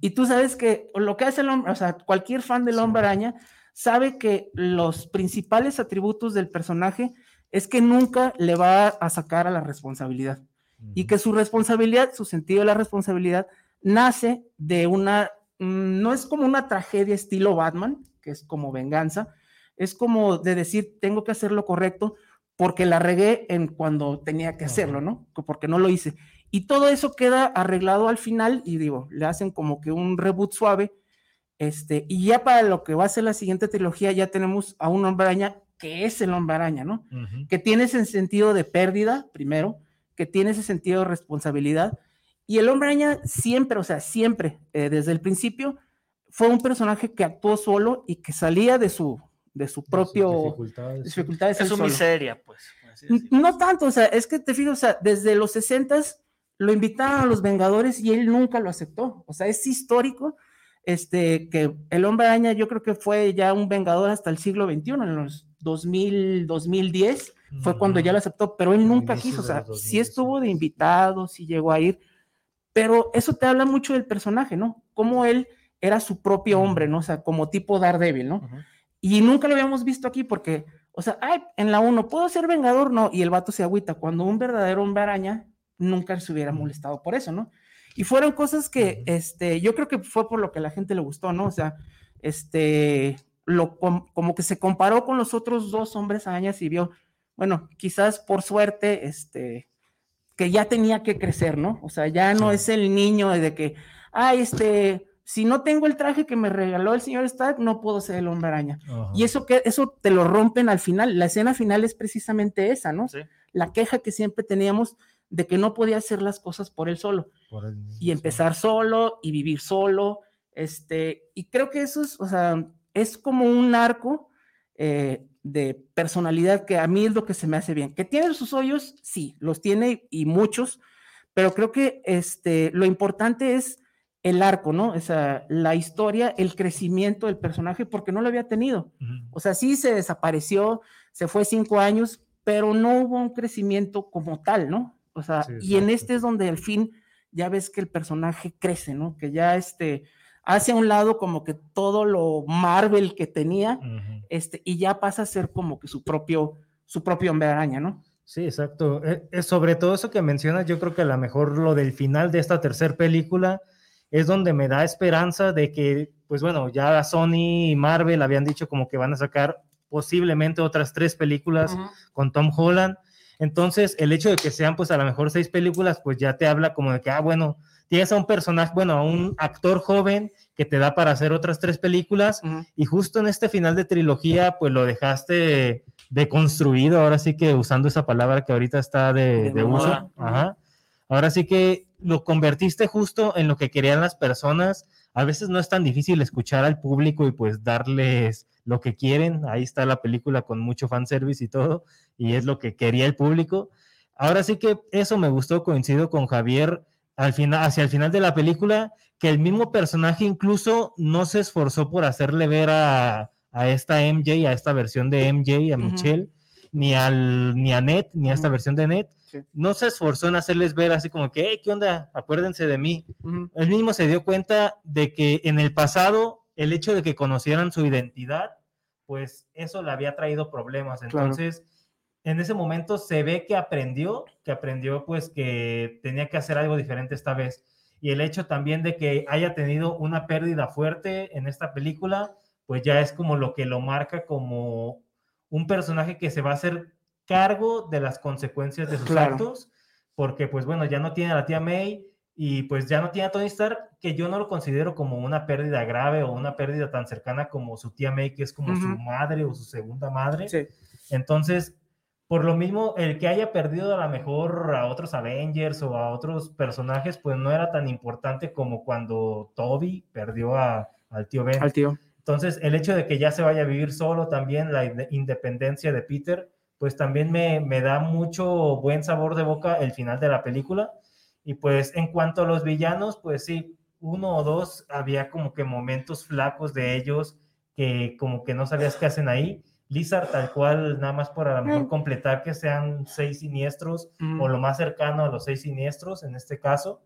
Y tú sabes que lo que hace el hombre, o sea, cualquier fan del Sí. hombre araña sabe que los principales atributos del personaje es que nunca le va a sacar a la responsabilidad y que su responsabilidad, su sentido de la responsabilidad, nace de una, mm, no es como una tragedia estilo Batman, que es como venganza, es como de decir, tengo que hacer lo correcto porque la regué en cuando tenía que hacerlo. ¿no? Porque no lo hice. Y todo eso queda arreglado al final y digo, le hacen como que un reboot suave. Este, y ya para lo que va a ser la siguiente trilogía, ya tenemos a un hombre araña que es el hombre araña, ¿no? Ujú. que tiene ese sentido de pérdida, primero, que tiene ese sentido de responsabilidad. Y el hombre araña siempre, o sea, siempre, eh, desde el principio, fue un personaje que actuó solo y que salía de su, de su De sus propio dificultades, sí. dificultades. Es su miseria, pues. No tanto, o sea, es que te fijas, o sea, desde los 60 lo invitaron a los Vengadores y él nunca lo aceptó. O sea, es histórico este, que el hombre araña yo creo que fue ya un Vengador hasta el siglo XXI, en los 2000, 2010, fue cuando ya lo aceptó, pero él nunca quiso, o sea, los 2000, sí estuvo de invitado, sí llegó a ir, pero eso te habla mucho del personaje, ¿no? Cómo él era su propio hombre, ¿no? O sea, como tipo Daredevil, ¿no? Ujú. Y nunca lo habíamos visto aquí porque, o sea, ay, en la 1, ¿puedo ser vengador? No, y el vato se agüita. Cuando un verdadero hombre araña nunca se hubiera molestado por eso, ¿no? Y fueron cosas que, este, yo creo que fue por lo que a la gente le gustó, ¿no? O sea, este, lo, com- como que se comparó con los otros dos hombres arañas y vio, bueno, quizás por suerte, este, que ya tenía que crecer, ¿no? O sea, ya no Sí. es el niño de que, ah, este, si no tengo el traje que me regaló el señor Stark, no puedo ser el hombre araña. Ajá. Y eso que eso te lo rompen al final. La escena final es precisamente esa, ¿no? Sí. La queja que siempre teníamos de que no podía hacer las cosas por él solo Por y empezar solo y vivir solo. Este, y creo que eso es, o sea, es como un arco eh, de personalidad que a mí es lo que se me hace bien. Que tiene sus hoyos, sí, los tiene y muchos, pero creo que este, lo importante es el arco, ¿no? O sea, la historia, el crecimiento del personaje, porque no lo había tenido. O sea, sí se desapareció, se fue cinco años, pero no hubo un crecimiento como tal, ¿no? O sea, Sí, y en este es donde al fin ya ves que el personaje crece, ¿no? Que ya este hace a un lado como que todo lo Marvel que tenía, este, y ya pasa a ser como que su propio, su propio hombre araña, ¿no? Sí, exacto. Eh, eh, sobre todo eso que mencionas, yo creo que a lo mejor lo del final de esta tercera película es donde me da esperanza de que, pues bueno, ya Sony y Marvel habían dicho como que van a sacar posiblemente otras tres películas con Tom Holland. Entonces, el hecho de que sean pues a lo mejor seis películas, pues ya te habla como de que, ah, bueno, tienes a un personaje, bueno, a un actor joven que te da para hacer otras tres películas y justo en este final de trilogía, pues lo dejaste deconstruido, ahora sí que usando esa palabra que ahorita está de, De de uso. Ajá. Ahora sí que lo convertiste justo en lo que querían las personas. A veces no es tan difícil escuchar al público y pues darles lo que quieren. Ahí está la película con mucho fanservice y todo, y es lo que quería el público. Ahora sí que eso me gustó, coincido con Javier al final, hacia el final de la película, que el mismo personaje incluso no se esforzó por hacerle ver a, a esta MJ, a esta versión de MJ, a. Michelle, ni, al, ni a Ned, ni a esta versión de Ned. Sí. No se esforzó en hacerles ver así como que, "Hey, ¿qué onda? Acuérdense de mí. Ujú. Él mismo se dio cuenta de que en el pasado el hecho de que conocieran su identidad, pues eso le había traído problemas. Claro. En ese momento se ve que aprendió, que aprendió pues que tenía que hacer algo diferente esta vez. Y el hecho también de que haya tenido una pérdida fuerte en esta película, pues ya es como lo que lo marca como un personaje que se va a hacer cargo de las consecuencias de sus Claro. actos, porque pues bueno, ya no tiene a la tía May y pues ya no tiene a Tony Stark, que yo no lo considero como una pérdida grave o una pérdida tan cercana como su tía May, que es como su madre o su segunda madre. Sí. Entonces, por lo mismo, el que haya perdido a lo mejor a otros Avengers o a otros personajes, pues no era tan importante como cuando Toby perdió a- al tío Ben. Al tío. Entonces, el hecho de que ya se vaya a vivir solo también, la inde- independencia de Peter, pues también me, me da mucho buen sabor de boca el final de la película. Y pues en cuanto a los villanos, pues sí, uno o dos había como que momentos flacos de ellos que como que no sabías qué hacen ahí. Lizard tal cual, nada más por a lo mejor Mm. completar que sean seis siniestros Ujú. o lo más cercano a los seis siniestros en este caso.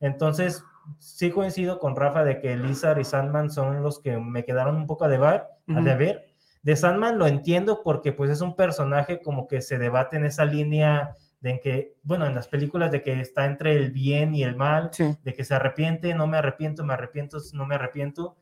Entonces, sí coincido con Rafa de que Lizard y Sandman son los que me quedaron un poco a deber. a Ujú. deber. De Sandman lo entiendo porque pues es un personaje como que se debate en esa línea de en que, bueno, en las películas de que está entre el bien y el mal, Sí. de que se arrepiente, no me arrepiento, me arrepiento, no me arrepiento.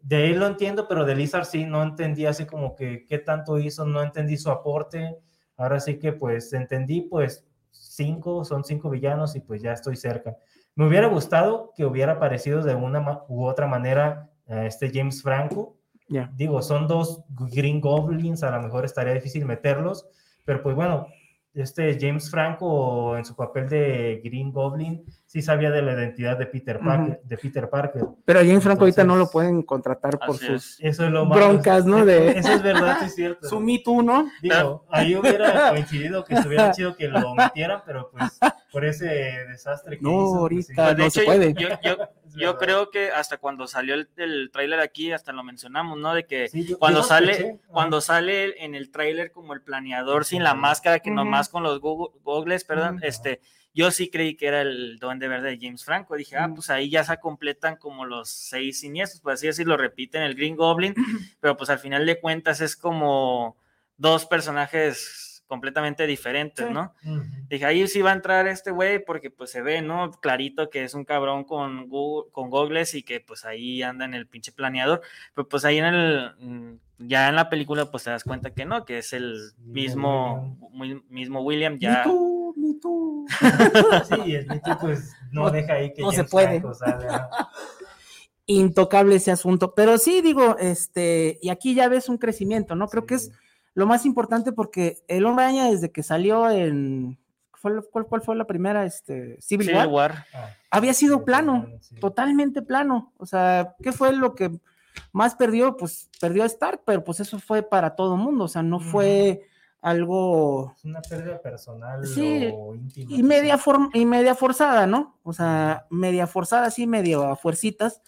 De él lo entiendo, pero de Lizard sí no entendí así como que qué tanto hizo, no entendí su aporte. Ahora sí que pues entendí pues cinco, son cinco villanos y pues ya estoy cerca. Me hubiera gustado que hubiera aparecido de una u otra manera eh, este James Franco. Ya. Digo, son dos Green Goblins, a lo mejor estaría difícil meterlos, pero pues bueno, este James Franco en su papel de Green Goblin sí sabía de la identidad de Peter Parker. De Peter Parker. Pero a James Franco ahorita no lo pueden contratar por sus Eso es lo malo. broncas, ¿no? De Eso es verdad, sí es cierto. su Me Too, ¿no? Digo, ahí hubiera coincidido que estuviera chido que lo metieran, pero pues por ese desastre que No, hizo. pues, sí. ahorita Pues, de no se puede. yo, yo- Es yo verdad. creo que hasta cuando salió el, el tráiler aquí, hasta lo mencionamos, ¿no? De que Sí, yo- cuando yo sale, cuando sale en el tráiler como el planeador sin la máscara, que nomás con los gogles, perdón, este, yo sí creí que era el duende verde de James Franco. Dije, ah, pues ahí ya se completan como los seis siniestros, por así decirlo, repiten el Green Goblin, pero pues al final de cuentas es como dos personajes completamente diferentes, Sí. ¿no? Dije, ahí sí va a entrar este güey porque pues se ve, ¿no? Clarito que es un cabrón con, gu- con gogles y que pues ahí anda en el pinche planeador. Pero pues ahí en el, mm, ya en la película pues te das cuenta que no, que es el Mismo mismo, muy- mismo William Ni ya. tú, ni tú. Sí, el Mickey pues no, No- deja ahí que no se puede. Intocable ese asunto. Pero sí, digo, este, y aquí ya ves un crecimiento, ¿no? Creo que es. Lo más importante porque el hombre araña desde que salió en. ¿Cuál, cuál- cuál fue la primera? Este, Civil, Civil War. War. Ah, Había sido sí, plano, sí. totalmente plano. O sea, ¿qué fue lo que más perdió? Pues perdió a Stark, pero pues eso fue para todo el mundo. O sea, no fue algo Es una pérdida personal Sí, o íntima. y media, form- y media forzada, ¿no? O sea, media forzada, sí, medio a fuercitas,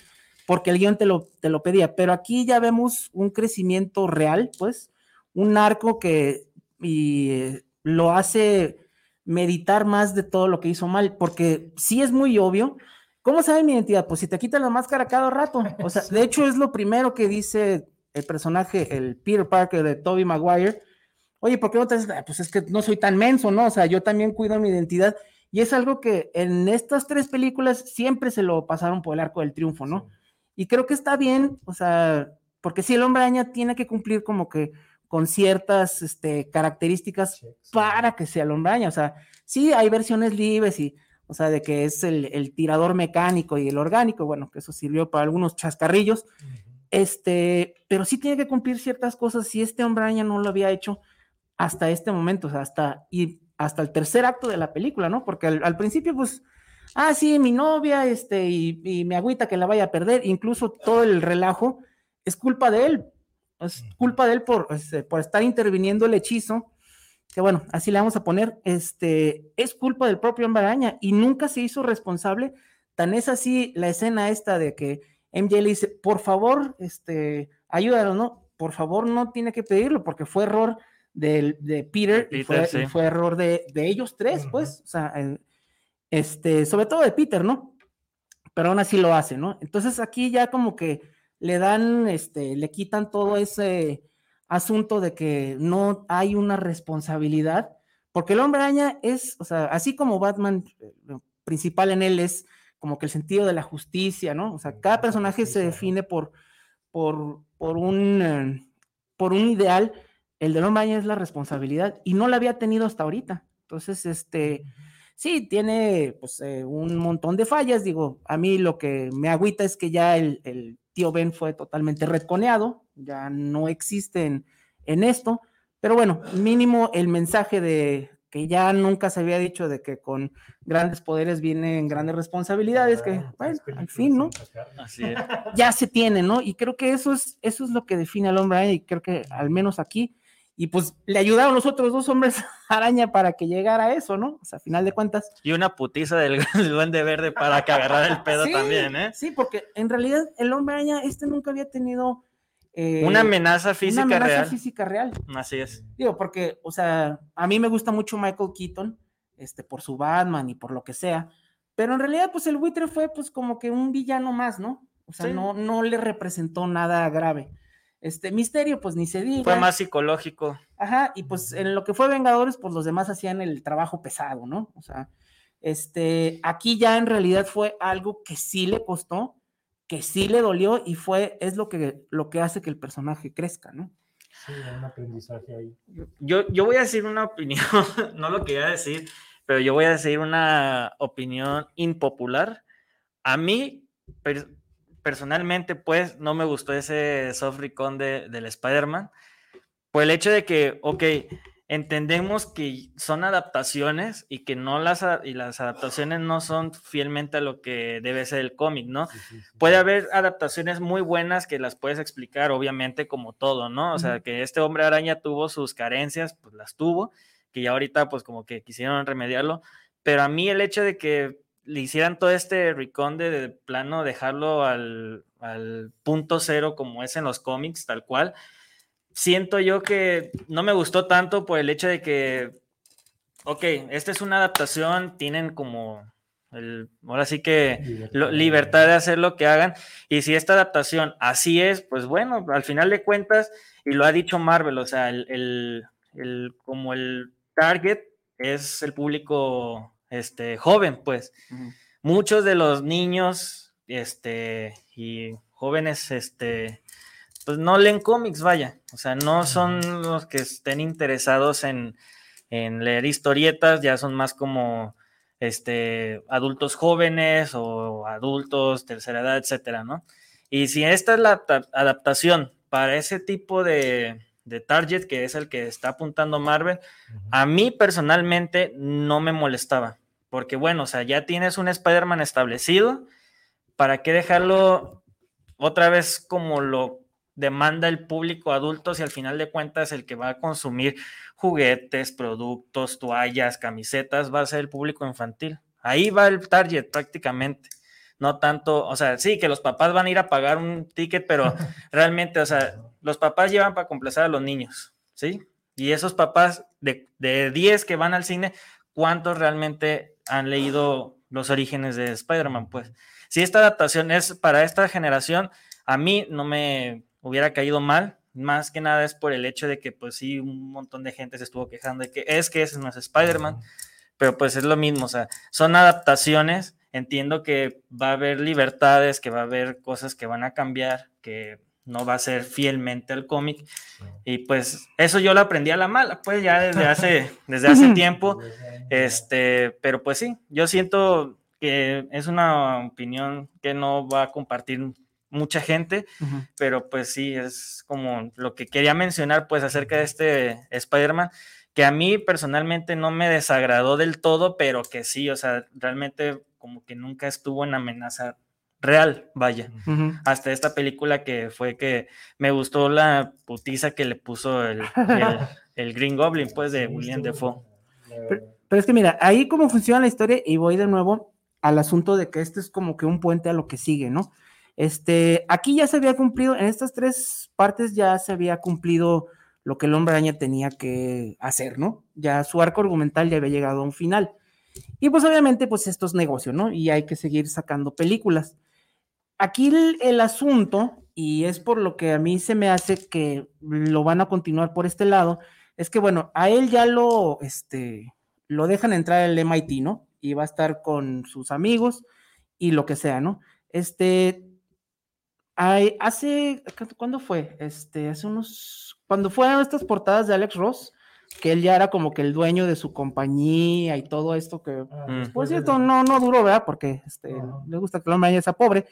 porque el guion te lo, te lo pedía. Pero aquí ya vemos un crecimiento real, pues, un arco que y, lo hace meditar más de todo lo que hizo mal, porque sí es muy obvio. ¿Cómo sabe mi identidad? Pues si te quitas la máscara cada rato. O sea, de hecho es lo primero que dice el personaje, el Peter Parker de Toby Maguire. Oye, ¿por qué no te haces? Ah, Pues es que no soy tan menso, ¿no? O sea, yo también cuido mi identidad. Y es algo que en estas tres películas siempre se lo pasaron por el arco del triunfo, ¿no? Y creo que está bien, o sea, porque si el hombre araña tiene que cumplir como que con ciertas este, características para que sea araña. O sea, sí hay versiones libres y, o sea, de que es el, el tirador mecánico y el orgánico, bueno, que eso sirvió para algunos chascarrillos, este, pero sí tiene que cumplir ciertas cosas. Si este hombre araña no lo había hecho hasta este momento, o sea, hasta, y hasta el tercer acto de la película, ¿no? Porque al, al principio, pues, ah, sí, mi novia, este, y, y me agüita que la vaya a perder, incluso todo el relajo es culpa de él, es culpa de él por, este, por estar interviniendo el hechizo, que bueno, así le vamos a poner, este, es culpa del propio hombre araña y nunca se hizo responsable, tan es así la escena esta de que MJ le dice, por favor, este, ayúdalo, ¿no? Por favor, no tiene que pedirlo porque fue error del- de, Peter, De y, Peter, fue, sí. y fue error de, de ellos tres, pues, o sea, eh, este, sobre todo de Peter, ¿no? Pero aún así lo hace, ¿no? Entonces aquí ya como que le dan, este, le quitan todo ese asunto de que no hay una responsabilidad, porque el hombre araña es, o sea, así como Batman, eh, lo principal en él es como que el sentido de la justicia, ¿no? O sea, cada personaje se define por, por, por un, eh, por un ideal, el del hombre araña es la responsabilidad y no la había tenido hasta ahorita. Entonces, este, sí, tiene pues eh, un montón de fallas, digo, a mí lo que me agüita es que ya el, el tío Ben fue totalmente retconeado, ya no existe en, en esto, pero bueno, mínimo el mensaje de que ya nunca se había dicho de que con grandes poderes vienen grandes responsabilidades, que Ah, bueno, tres al fin, ¿no? Así es. ya se tiene, ¿no? Y creo que eso es, eso es lo que define al hombre y creo que al menos aquí, y pues le ayudaron los otros dos hombres araña para que llegara a eso, ¿no? O sea, a final de cuentas. Y una putiza del duende verde para que agarrara el pedo sí, también, ¿eh? Sí, porque en realidad el hombre araña, este nunca había tenido eh, Una amenaza física una amenaza real. física real. Así es. Digo, porque, o sea, a mí me gusta mucho Michael Keaton, este, por su Batman y por lo que sea, pero en realidad, pues el buitre fue, pues, como que un villano más, ¿no? O sea, Sí. no, no le representó nada grave. Este, Misterio, pues, ni se diga. Fue más psicológico. Ajá, y pues en lo que fue Vengadores, pues los demás hacían el trabajo pesado, ¿no? O sea, este, aquí ya en realidad fue algo que sí le costó, que sí le dolió y fue, es lo que, lo que hace que el personaje crezca, ¿no? Sí, un aprendizaje ahí. Yo, yo voy a decir una opinión, no lo quería decir, pero yo voy a decir una opinión impopular. A mí, per- personalmente, pues, no me gustó ese soft recon de, del Spider-Man, por el hecho de que, ok, entendemos que son adaptaciones y que no las, y las adaptaciones no son fielmente a lo que debe ser el cómic, ¿no? Sí, sí, sí. puede haber adaptaciones muy buenas que las puedes explicar, obviamente, como todo, ¿no? O sea, que este hombre araña tuvo sus carencias, pues las tuvo, que ya ahorita, pues como que quisieron remediarlo, pero a mí el hecho de que le hicieran todo este recon de, de plano, dejarlo al, al punto cero como es en los cómics, tal cual, siento yo que no me gustó tanto por el hecho de que, ok, esta es una adaptación, tienen como el, ahora sí que lo- libertad de hacer lo que hagan. Y si esta adaptación así es, pues bueno, al final de cuentas, y lo ha dicho Marvel, o sea, el, el- el, como el target es el público este, joven, pues. Muchos de los niños este, y jóvenes este, pues no leen cómics, vaya. O sea, no son los que estén interesados en, en leer historietas, ya son más como este, adultos jóvenes o adultos, tercera edad, etcétera, ¿no? Y si esta es la adaptación para ese tipo de, de target, que es el que está apuntando Marvel, a mí personalmente no me molestaba, porque bueno, o sea, ya tienes un Spider-Man establecido, ¿para qué dejarlo otra vez como lo demanda el público adulto si al final de cuentas el que va a consumir juguetes, productos, toallas, camisetas va a ser el público infantil? Ahí va el target prácticamente. No tanto, o sea, sí, que los papás van a ir a pagar un ticket, pero realmente, o sea, los papás llevan para complacer a los niños, ¿sí? Y esos papás de, de 10 que van al cine, ¿cuántos realmente han leído los orígenes de Spider-Man? Pues, si esta adaptación es para esta generación, a mí no me hubiera caído mal, más que nada es por el hecho de que, pues sí, un montón de gente se estuvo quejando de que es que ese no es Spider-Man, pero pues es lo mismo, o sea, son adaptaciones, entiendo que va a haber libertades, que va a haber cosas que van a cambiar, que no va a ser fielmente el cómic, y pues eso yo lo aprendí a la mala, pues ya desde hace, desde hace tiempo, este, pero pues sí, yo siento que es una opinión que no va a compartir mucha gente, pero pues sí, es como lo que quería mencionar pues acerca de este Spider-Man, que a mí personalmente no me desagradó del todo, pero que sí, o sea, realmente como que nunca estuvo en amenaza real, vaya, hasta esta película que fue que me gustó la putiza que le puso el, el, Green Goblin, pues, de William Defoe. Pero, pero, es que mira, ahí cómo funciona la historia, y voy de nuevo al asunto de que este es como que un puente a lo que sigue, ¿no? Este, aquí ya se había cumplido, en estas tres partes ya se había cumplido lo que el hombre araña tenía que hacer, ¿no? Ya su arco argumental ya había llegado a un final. Y pues obviamente, pues esto es negocio, ¿no? Y hay que seguir sacando películas. Aquí el, asunto, y es por lo que a mí se me hace que lo van a continuar por este lado, es que bueno, a él ya lo, este, lo dejan entrar al MIT, ¿no? Y va a estar con sus amigos y lo que sea, ¿no? Este, hay, hace, ¿cuándo fue? Este, hace unos, cuando fueron estas portadas de Alex Ross, que él ya era como que el dueño de su compañía y todo esto que, ah, pues, por cierto, no, no duró, ¿verdad? Porque este, le gusta que el hombre sea pobre.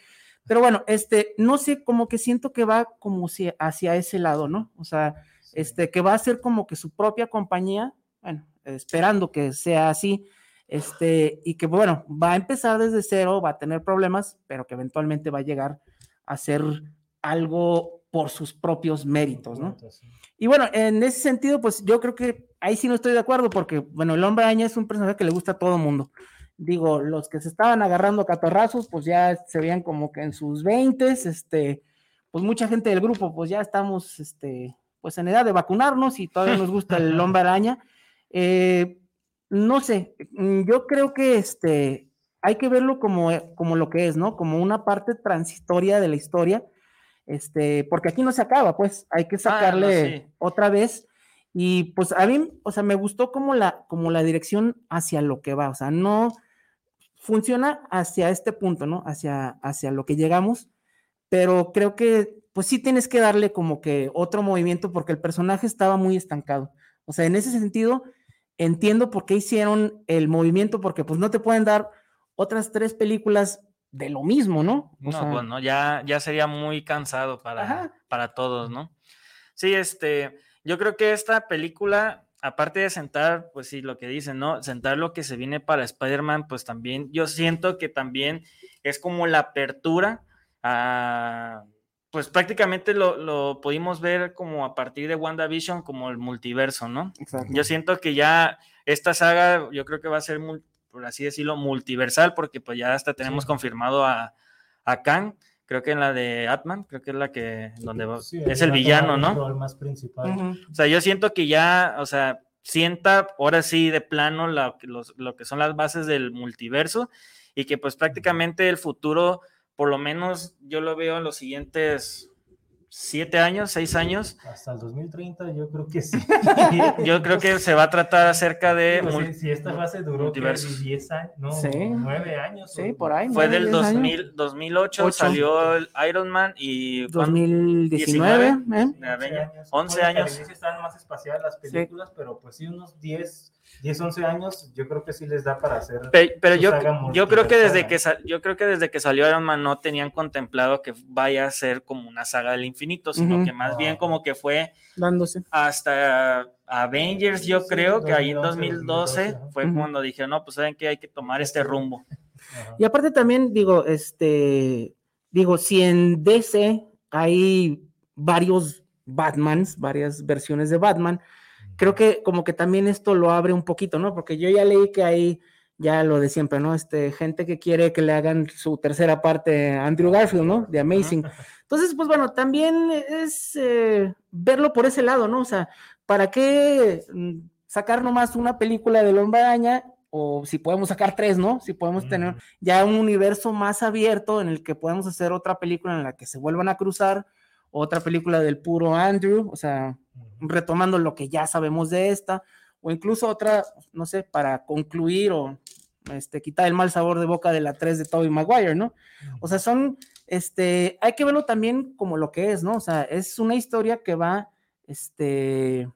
Pero bueno, este, no sé, como que siento que va como si hacia ese lado, ¿no? O sea, este, que va a ser como que su propia compañía, bueno, esperando que sea así, este, y que bueno, va a empezar desde cero, va a tener problemas, pero que eventualmente va a llegar hacer algo por sus propios méritos, ¿no? Y bueno, en ese sentido, pues yo creo que ahí sí no estoy de acuerdo, porque, bueno, el hombre araña es un personaje que le gusta a todo mundo. Digo, los que se estaban agarrando a catarrazos, pues ya se veían como que en sus veintes, este, pues mucha gente del grupo, pues ya estamos, este, pues en edad de vacunarnos y todavía nos gusta el hombre araña. Eh, no sé, yo creo que este, hay que verlo como, eh, como lo que es, ¿no? Como una parte transitoria de la historia, este, porque aquí no se acaba, pues hay que ah, sacarle otra vez. Y pues a mí, o sea, me gustó como la, como la dirección hacia lo que va, o sea, no funciona hacia este punto, ¿no? Hacia, hacia lo que llegamos, pero creo que pues sí tienes que darle como que otro movimiento porque el personaje estaba muy estancado. O sea, en ese sentido, entiendo por qué hicieron el movimiento, porque pues no te pueden dar otras tres películas de lo mismo, ¿no? no, bueno, ya, ya sería muy cansado para, para todos, ¿no? Sí, este, yo creo que esta película, aparte de sentar, pues sí, lo que dicen, ¿no? Sentar lo que se viene para Spider-Man, pues también, yo siento que también es como la apertura a, pues prácticamente lo, lo pudimos ver como a partir de WandaVision, como el multiverso, ¿no? Exacto. Yo siento que ya esta saga, yo creo que va a ser por así decirlo, multiversal, porque pues ya hasta tenemos confirmado a, a Kang, creo que en la de Atman, creo que es la que, donde es el villano, ¿no? El más principal. O sea, yo siento que ya, o sea, sienta ahora sí de plano lo, lo que son las bases del multiverso y que pues prácticamente el futuro, por lo menos yo lo veo en los siguientes siete años, seis años. Hasta el 2030 yo creo que sí. Yo creo que se va a tratar acerca de... Pues, si, si esta fase duró ¿qué? multiversos. 10 años, no, Sí. 9 años. Sí, o- por ahí. Fue del diez años. 2000, 2008, Ocho. salió el Iron Man y... ¿cuándo? 2019, ¿eh? De Avengers. 11 Recuerdo que años. Al inicio estaban más espaciadas las películas, pero pues sí, unos 10, 10, 11 años, yo creo que sí les da para hacer. Pe- Pero yo, yo creo que desde que yo creo que desde que salió Iron Man no tenían contemplado que vaya a ser como una saga del infinito, sino que más bien como que fue Dándose. hasta Avengers, yo Sí, creo que ahí en 2011, 2012 fue cuando dije, no, pues saben que hay que tomar este rumbo. Ajá. Y aparte también, digo, este, digo, si en DC hay varios Batmans, varias versiones de Batman, creo que como que también esto lo abre un poquito, ¿no? Porque yo ya leí que hay ya lo de siempre, ¿no? Este, gente que quiere que le hagan su tercera parte a Andrew Garfield, ¿no? De Amazing. Entonces, pues bueno, también es eh, verlo por ese lado, ¿no? O sea, ¿para qué mm, sacar nomás una película del Hombre Araña? O si podemos sacar tres, ¿no? Si podemos tener Ujú. ya un universo más abierto en el que podemos hacer otra película en la que se vuelvan a cruzar, otra película del puro Andrew, o sea, retomando lo que ya sabemos de esta, o incluso otra, no sé, para concluir o este, quitar el mal sabor de boca de la 3 de Tobey Maguire, ¿no? O sea, son, este, hay que verlo también como lo que es, ¿no? O sea, es una historia que va, este,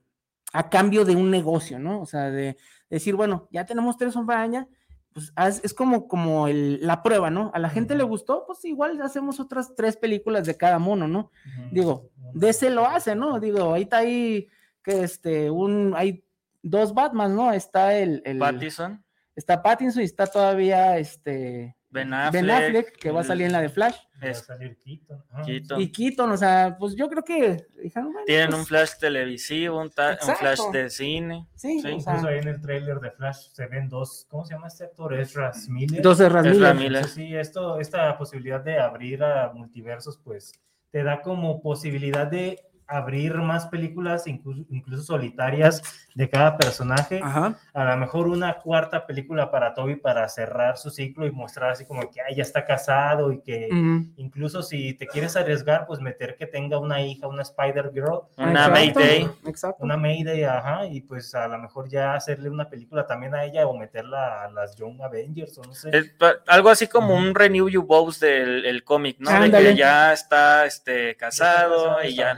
a cambio de un negocio, ¿no? O sea, de decir, bueno, ya tenemos tres Araña, pues es como, como el- la prueba, ¿no? A la gente le gustó, pues igual hacemos otras tres películas de cada mono, ¿no? Digo, Ujú. DC lo hace, ¿no? Digo, ahorita hay que este, un, hay dos Batman, ¿no? Está el, el- Pattinson, está Pattinson y está todavía este Ben Ben Affleck, Affleck, que va a salir en la de Flash. Va a salir Keaton. Y Keaton, o sea, pues yo creo que dijeron, bueno, Tienen pues, un flash televisivo, un, ta- un flash de cine. Sí, sí, o sea, Incluso ahí en el tráiler de Flash se ven dos, ¿cómo se llama este actor? Ezra Miller. dos de Ezra Miller. Sí, esto, esta posibilidad de abrir a multiversos, pues te da como posibilidad de abrir más películas, incluso, incluso solitarias de cada personaje. Ajá. A lo mejor una cuarta película para Toby para cerrar su ciclo y mostrar así como que "Ay, ya está casado y que incluso si te quieres arriesgar, pues meter que tenga una hija, una Spider Girl, Una Mayday. Exacto. una Mayday, ajá, y pues a lo mejor ya hacerle una película también a ella o meterla a las Young Avengers o no sé. Es algo así como un Renew You Bows del el cómic, ¿no? De que ya está este, casado y ya.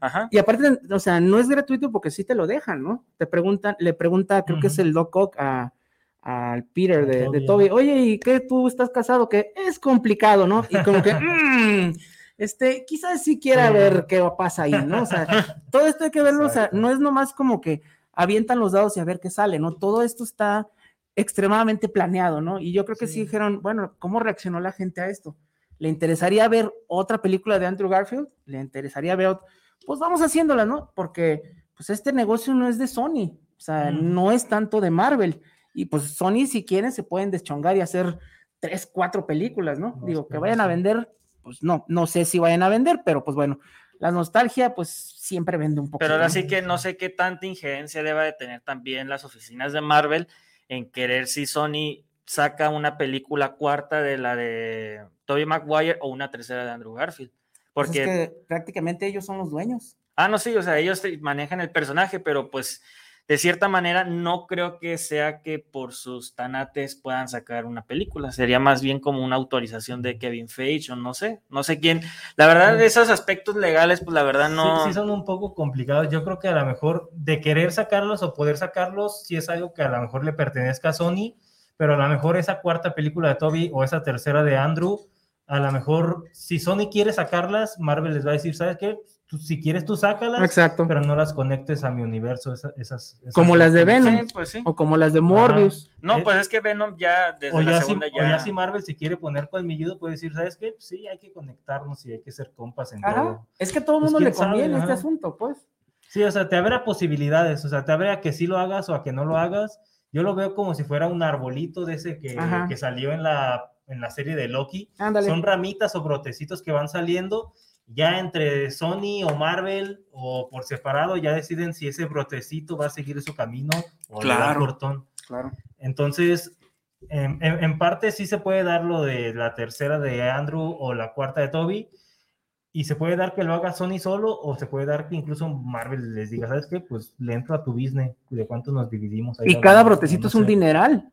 Ajá. Y aparte, o sea, no es gratuito porque sí te lo dejan, ¿no? Te preguntan, le pregunta, creo que es el Doc Ock a al Peter de, de Toby, oye, ¿y qué tú estás casado? Que es complicado, ¿no? Y como que, "Mm, este, quizás sí quiera Sí. ver qué pasa ahí, ¿no? O sea, todo esto hay que verlo, o sea, no es nomás como que avientan los dados y a ver qué sale, ¿no? Todo esto está extremadamente planeado, ¿no? Y yo creo que sí, Sí. dijeron, bueno, ¿cómo reaccionó la gente a esto? ¿Le interesaría ver otra película de Andrew Garfield? ¿Le interesaría ver ot- Pues vamos haciéndola, ¿no? Porque pues este negocio no es de Sony, o sea, no es tanto de Marvel. Y pues Sony, si quieren, se pueden deschongar y hacer tres, cuatro películas, ¿no? Digo, que vayan a vender, pues no, no sé si vayan a vender, pero pues bueno, la nostalgia pues siempre vende un poco. Pero ahora sí que no sé qué tanta injerencia deba de tener también las oficinas de Marvel en querer si Sony saca una película cuarta de la de Tobey Maguire o una tercera de Andrew Garfield. Porque, Pues es que prácticamente ellos son los dueños. ah, no, sí, o sea, ellos manejan el personaje, pero pues de cierta manera no creo que sea que por sus tanates puedan sacar una película. Sería más bien como una autorización de Kevin Feige o no sé, no sé quién. La verdad, esos aspectos legales, pues la verdad no. Sí, sí son un poco complicados. Yo creo que a lo mejor de querer sacarlos o poder sacarlos, sí es algo que a lo mejor le pertenezca a Sony, pero a lo mejor esa cuarta película de Toby o esa tercera de Andrew, a lo mejor si Sony quiere sacarlas, Marvel les va a decir, ¿sabes qué? Tú- si quieres tú sácalas, Exacto. pero no las conectes a mi universo, esa- esas, esas Como las de. Venom. Sí, pues sí. O como las de Morbius. No, Eh, pues es que Venom ya desde O la ya, si, segunda o ya. ya si Marvel si quiere poner colmilludo, puede decir, ¿sabes qué? Sí, hay que conectarnos y hay que ser compas en Ajá. todo. Es que a todo el Pues, mundo le quién sabe, conviene este ajá. asunto, pues. Sí, o sea, te abre a posibilidades, o sea, te abre a que sí lo hagas o a que no lo hagas. Yo lo veo como si fuera un arbolito de ese que salió en la, en la serie de Loki. Ándale. Son ramitas o brotecitos que van saliendo. Ya entre Sony o Marvel o por separado ya deciden si ese brotecito va a seguir su camino o Claro. cortón. Claro. Entonces, en, en- en parte sí se puede dar lo de la tercera de Andrew o la cuarta de Toby. y se puede dar que lo haga Sony solo o se puede dar que incluso Marvel les diga, ¿sabes qué? Pues le entro a tu business, de cuánto nos dividimos. Ahí Y cada brotecito no es un sé. dineral.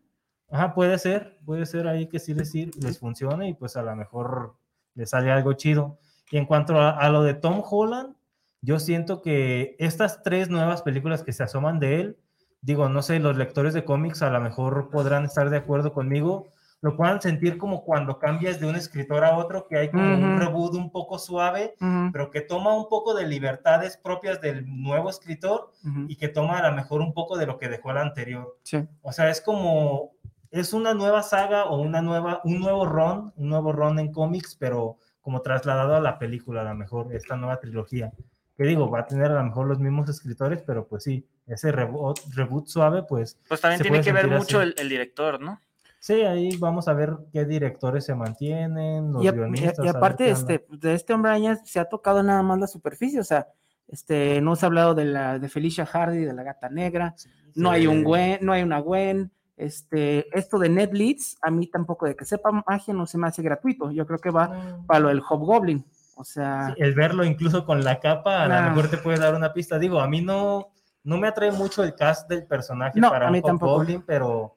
Ajá, puede ser, puede ser ahí que sí les, les funcione y pues a lo mejor les sale algo chido. Y en cuanto a, a lo de Tom Holland, yo siento que estas tres nuevas películas que se asoman de él, digo, no sé, los lectores de cómics a lo mejor podrán estar de acuerdo conmigo, lo puedan sentir como cuando cambias de un escritor a otro, que hay como un Ujú. reboot un poco suave, Ujú, pero que toma un poco de libertades propias del nuevo escritor ujú, y que toma a lo mejor un poco de lo que dejó el anterior. sí. O sea, es como, es una nueva saga o una nueva, un nuevo run, un nuevo run en cómics, pero como trasladado a la película, a lo mejor, esta nueva trilogía. Que digo, va a tener a lo mejor los mismos escritores, pero pues sí, ese reboot, reboot suave, pues Pues también Se tiene puede que ver mucho el, el director, ¿no? sí, ahí vamos a ver qué directores se mantienen, los Y, guionistas. y- aparte, este, de este hombre araña se ha tocado nada más la superficie, o sea, este, no se ha hablado de la de Felicia Hardy, de la gata negra, no hay un. Gwen, no hay una Gwen, este, esto de Ned Leeds, a mí tampoco de que sepa magia no se me hace gratuito, yo creo que va No. para lo del Hobgoblin, o sea, Sí, el verlo incluso con la capa, a lo mejor te puede dar una pista. Digo, a mí no, no me atrae mucho el cast del personaje No, para a mí. Hobgoblin, pero,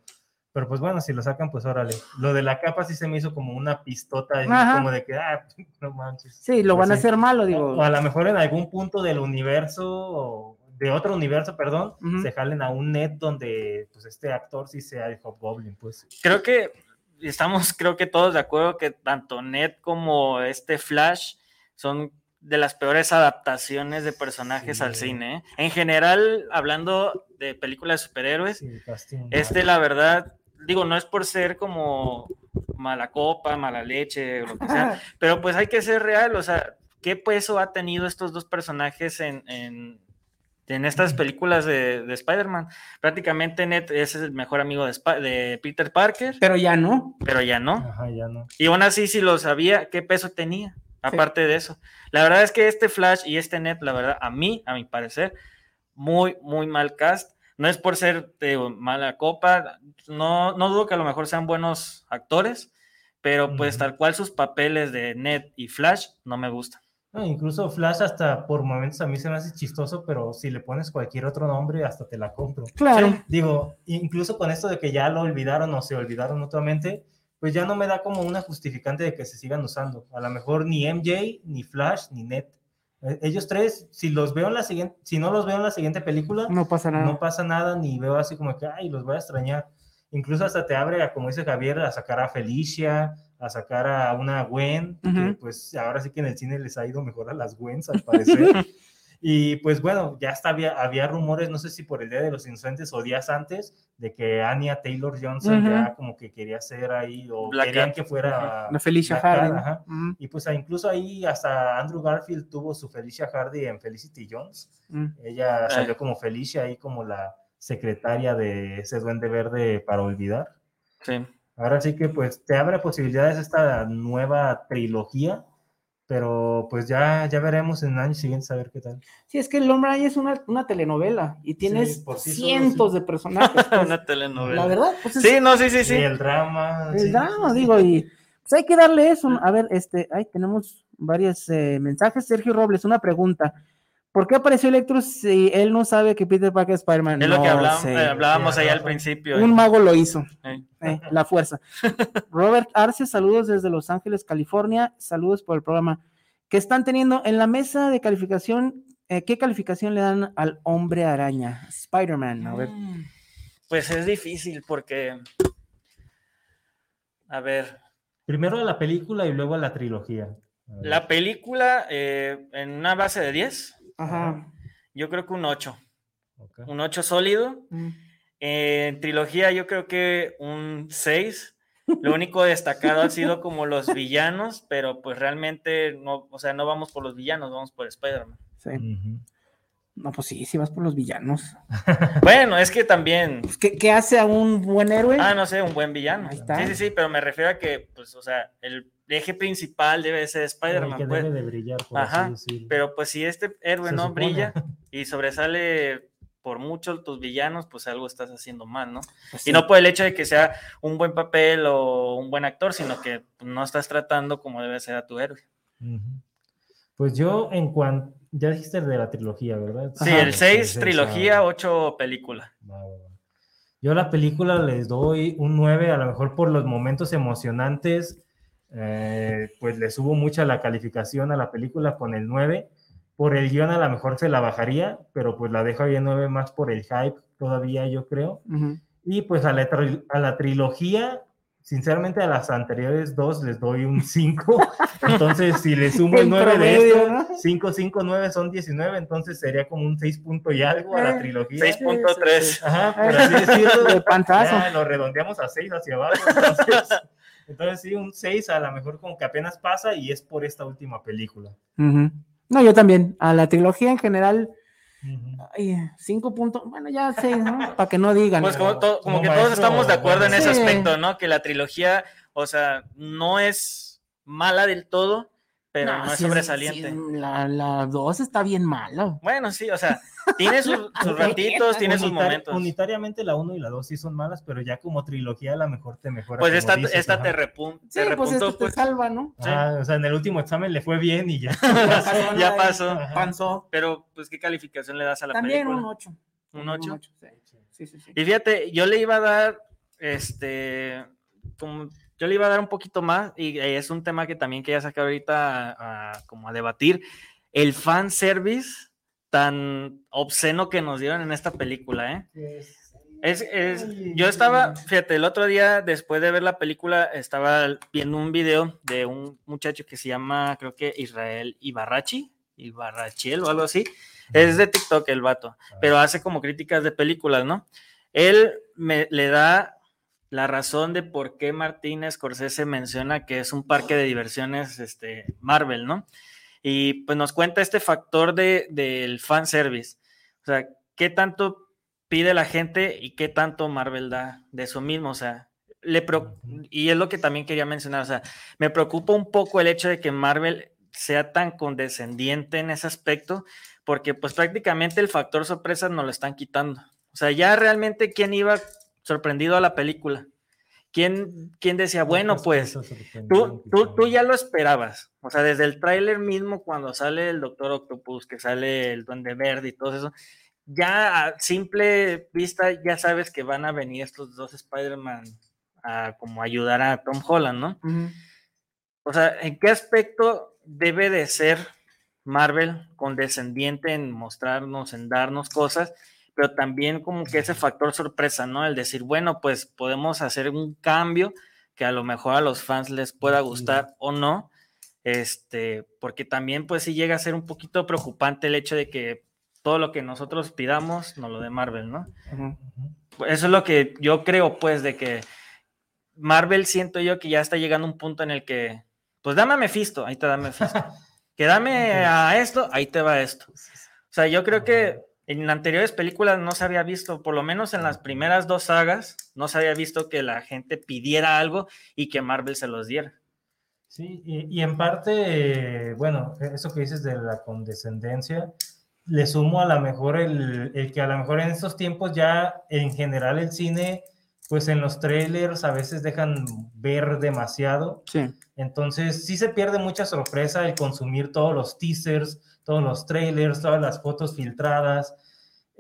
pero pues bueno, si lo sacan, pues órale. Lo de la capa sí se me hizo como una pistota, Ajá. como de que, ah, no manches. sí, lo Pues van a hacer malo, digo, O a lo mejor en algún punto del universo, o de otro universo, perdón, se jalen a un net donde pues este actor sí sea el Hobgoblin, pues. Creo que estamos, creo que todos de acuerdo que tanto Ned como este Flash son de las peores adaptaciones de personajes al cine. ¿eh? En general, hablando de películas de superhéroes, Sí, este, la verdad, digo, no es por ser como mala copa, mala leche, o lo que sea, pero pues hay que ser real, o sea, ¿qué peso ha tenido estos dos personajes en, en, en estas películas de, de Spider-Man? Prácticamente Ned es el mejor amigo de, Sp- de Peter Parker, pero ya no, pero ya no. Ajá, ya no. Y aún así, si lo sabía, ¿qué peso tenía? Aparte de eso. La verdad es que este Flash y este Ned, la verdad, a mí, a mi parecer, muy, muy mal cast. No es por ser de mala copa, no, no dudo que a lo mejor sean buenos actores, pero pues tal cual sus papeles de Ned y Flash no me gustan. No, incluso Flash hasta por momentos a mí se me hace chistoso, pero si le pones cualquier otro nombre hasta te la compro. claro, Digo, incluso con esto de que ya lo olvidaron o se olvidaron mutuamente, pues ya no me da como una justificante de que se sigan usando. A lo mejor ni MJ, ni Flash, ni Net. Eh, Ellos tres, si los veo en la siguiente, si no los veo en la siguiente película, no pasa nada. no pasa nada, ni veo así como que, ay, los voy a extrañar. Incluso hasta te abre, a, como dice Javier, a sacar a Felicia, a sacar a una Gwen, que Ujú. pues ahora sí que en el cine les ha ido mejor a las Gwens, al parecer. y pues bueno, ya hasta había, había rumores, no sé si por el Día de los Inocentes o días antes, de que Anya Taylor Johnson Ujú. ya como que quería ser ahí, o Black querían Cat. que fuera... La Felicia Black Cat, Hardy. ajá. Y pues incluso ahí hasta Andrew Garfield tuvo su Felicia Hardy en Felicity Jones. ujú. Ella salió como Felicia ahí como la secretaria de ese duende verde para olvidar. Sí. Ahora sí que pues te abre posibilidades esta nueva trilogía, pero pues ya, ya veremos en años siguientes a ver qué tal. Sí, es que el hombre araña es una, una telenovela y tienes por sí solo, cientos sí. de personajes. pues, Una telenovela. la verdad, pues es Sí, no, sí, sí, sí. Y el drama. el sí, drama, sí, sí. digo, y pues hay que darle eso. A ver, este, ahí tenemos varios eh, mensajes. Sergio Robles, una pregunta. ¿Por qué apareció Electro si él no sabe que Peter Parker es Spider-Man? Es lo que hablábamos, sé. eh, hablábamos sí, ahí al principio. Un eh. mago lo hizo. Eh. eh, la fuerza. Robert Arce, saludos desde Los Ángeles, California. Saludos por el programa. ¿Qué están teniendo en la mesa de calificación? eh, ¿Qué calificación le dan al hombre araña? Spider-Man, a ver. Mm, Pues es difícil porque. A ver, Primero a la película y luego a la trilogía. A la película eh, en una base de 10, Ajá. yo creo que un 8. Ok. Un 8 sólido. Mm. Eh, en trilogía, yo creo que un 6. Lo único destacado ha sido como los villanos, pero pues realmente no, o sea, no vamos por los villanos, vamos por Spider-Man. Sí. No, pues sí, sí vas por los villanos. Bueno, es que también, Pues, ¿Qué, qué hace a un buen héroe? ah, no sé, un buen villano. Ahí está. Sí, sí, sí, pero me refiero a que, pues, o sea, el eje principal debe ser El que Spider-Man, pues. debe de brillar, por Ajá, así. Pero pues si este héroe Se no supone. brilla y sobresale por mucho tus villanos, pues algo estás haciendo mal, ¿no? Pues Y no por el hecho de que sea un buen papel o un buen actor, sino que no estás tratando como debe ser a tu héroe. Pues yo en cuanto, ya dijiste de la trilogía, ¿verdad? Sí, Ajá. el 6, seis, trilogía, ah, 8, película. Yo a la película les doy un 9, a lo mejor por los momentos emocionantes, eh, pues le subo mucha la calificación a la película con el 9. Por el guion a lo mejor se la bajaría, pero pues la dejo ahí en 9 más por el hype todavía, yo creo. Ujú. Y pues a la, a la trilogía, sinceramente a las anteriores dos les doy un 5. Entonces, si le sumo el En 9 de esto, ¿no? 5, 5, 9 son 19, entonces sería como un 6 punto y algo a la Eh, trilogía. 6.3. Ajá, por así decirlo. De panzazo. Ya, lo redondeamos a 6 hacia abajo. Entonces, entonces sí, un 6 a lo mejor como que apenas pasa y es por esta última película. Ujú. No, yo también. A la trilogía en general. Ay, cinco puntos. Bueno, ya sé, ¿no? Para que no digan. Pues como, to- como como que todos estamos de acuerdo en ese aspecto, ¿no? Que la trilogía, o sea, no es mala del todo, pero no, es sí sobresaliente. sí, la, la dos está bien mala. Bueno, sí, o sea, tiene sus, sus ratitos, tiene sus momentos. Unitariamente la 1 y la 2 sí son malas, pero ya como trilogía a lo mejor te mejora. Pues esta, dices, esta te, repun- Sí, te pues repuntó, esto te pues, salva, ¿no? Ajá, o sea, en el último examen le fue bien y ya. ya pasó. Panzó. Pero, pues, ¿qué calificación le das a la También película? un 8. ¿Un ocho? Sí, sí, sí. sí. Y fíjate, yo le iba a dar, este, como, yo le iba a dar un poquito más, y eh, es un tema que también quería sacar ahorita a, a- como a debatir, el fan service tan obsceno que nos dieron en esta película, ¿eh? Es, es- yo estaba, fíjate, el otro día, después de ver la película, estaba viendo un video de un muchacho que se llama, creo que Israel Ibarrachi, Ibarrachiel o algo así. Es de TikTok el vato, pero hace como críticas de películas, ¿no? Él me, le da la razón de por qué Martín Scorsese menciona que es un parque de diversiones este, Marvel, ¿no? Y pues nos cuenta este factor de, del fanservice. O sea, ¿qué tanto pide la gente y qué tanto Marvel da de eso mismo? O sea, le y es lo que también quería mencionar, o sea, me preocupa un poco el hecho de que Marvel sea tan condescendiente en ese aspecto, porque pues prácticamente el factor sorpresa nos lo están quitando. O sea, ya realmente quién iba sorprendido a la película. ¿Quién, quién decía, bueno, pues tú, tú, tú ya lo esperabas. O sea, desde el tráiler mismo, cuando sale el Doctor Octopus, que sale el Duende Verde y todo eso, ya a simple vista ya sabes que van a venir estos dos Spider-Man a como ayudar a Tom Holland, ¿no? O sea, ¿en qué aspecto debe de ser Marvel condescendiente en mostrarnos, en darnos cosas, pero también como que ese factor sorpresa, ¿no? El decir, bueno, pues podemos hacer un cambio que a lo mejor a los fans les pueda gustar o no, este, porque también pues sí llega a ser un poquito preocupante el hecho de que todo lo que nosotros pidamos nos lo de Marvel, ¿no? Ujú. Eso es lo que yo creo, pues, de que Marvel siento yo que ya está llegando a un punto en el que, pues dame a Mephisto, ahí te da Mephisto. Que dame a esto, ahí te va esto. O sea, yo creo que en anteriores películas no se había visto, por lo menos en las primeras dos sagas, no se había visto que la gente pidiera algo y que Marvel se los diera. Sí, y, y en parte, eh, bueno, eso que dices de la condescendencia, le sumo a lo mejor el, el que a lo mejor en estos tiempos ya en general el cine, pues en los trailers a veces dejan ver demasiado. Sí. Entonces sí se pierde mucha sorpresa el consumir todos los teasers, todos los trailers, todas las fotos filtradas.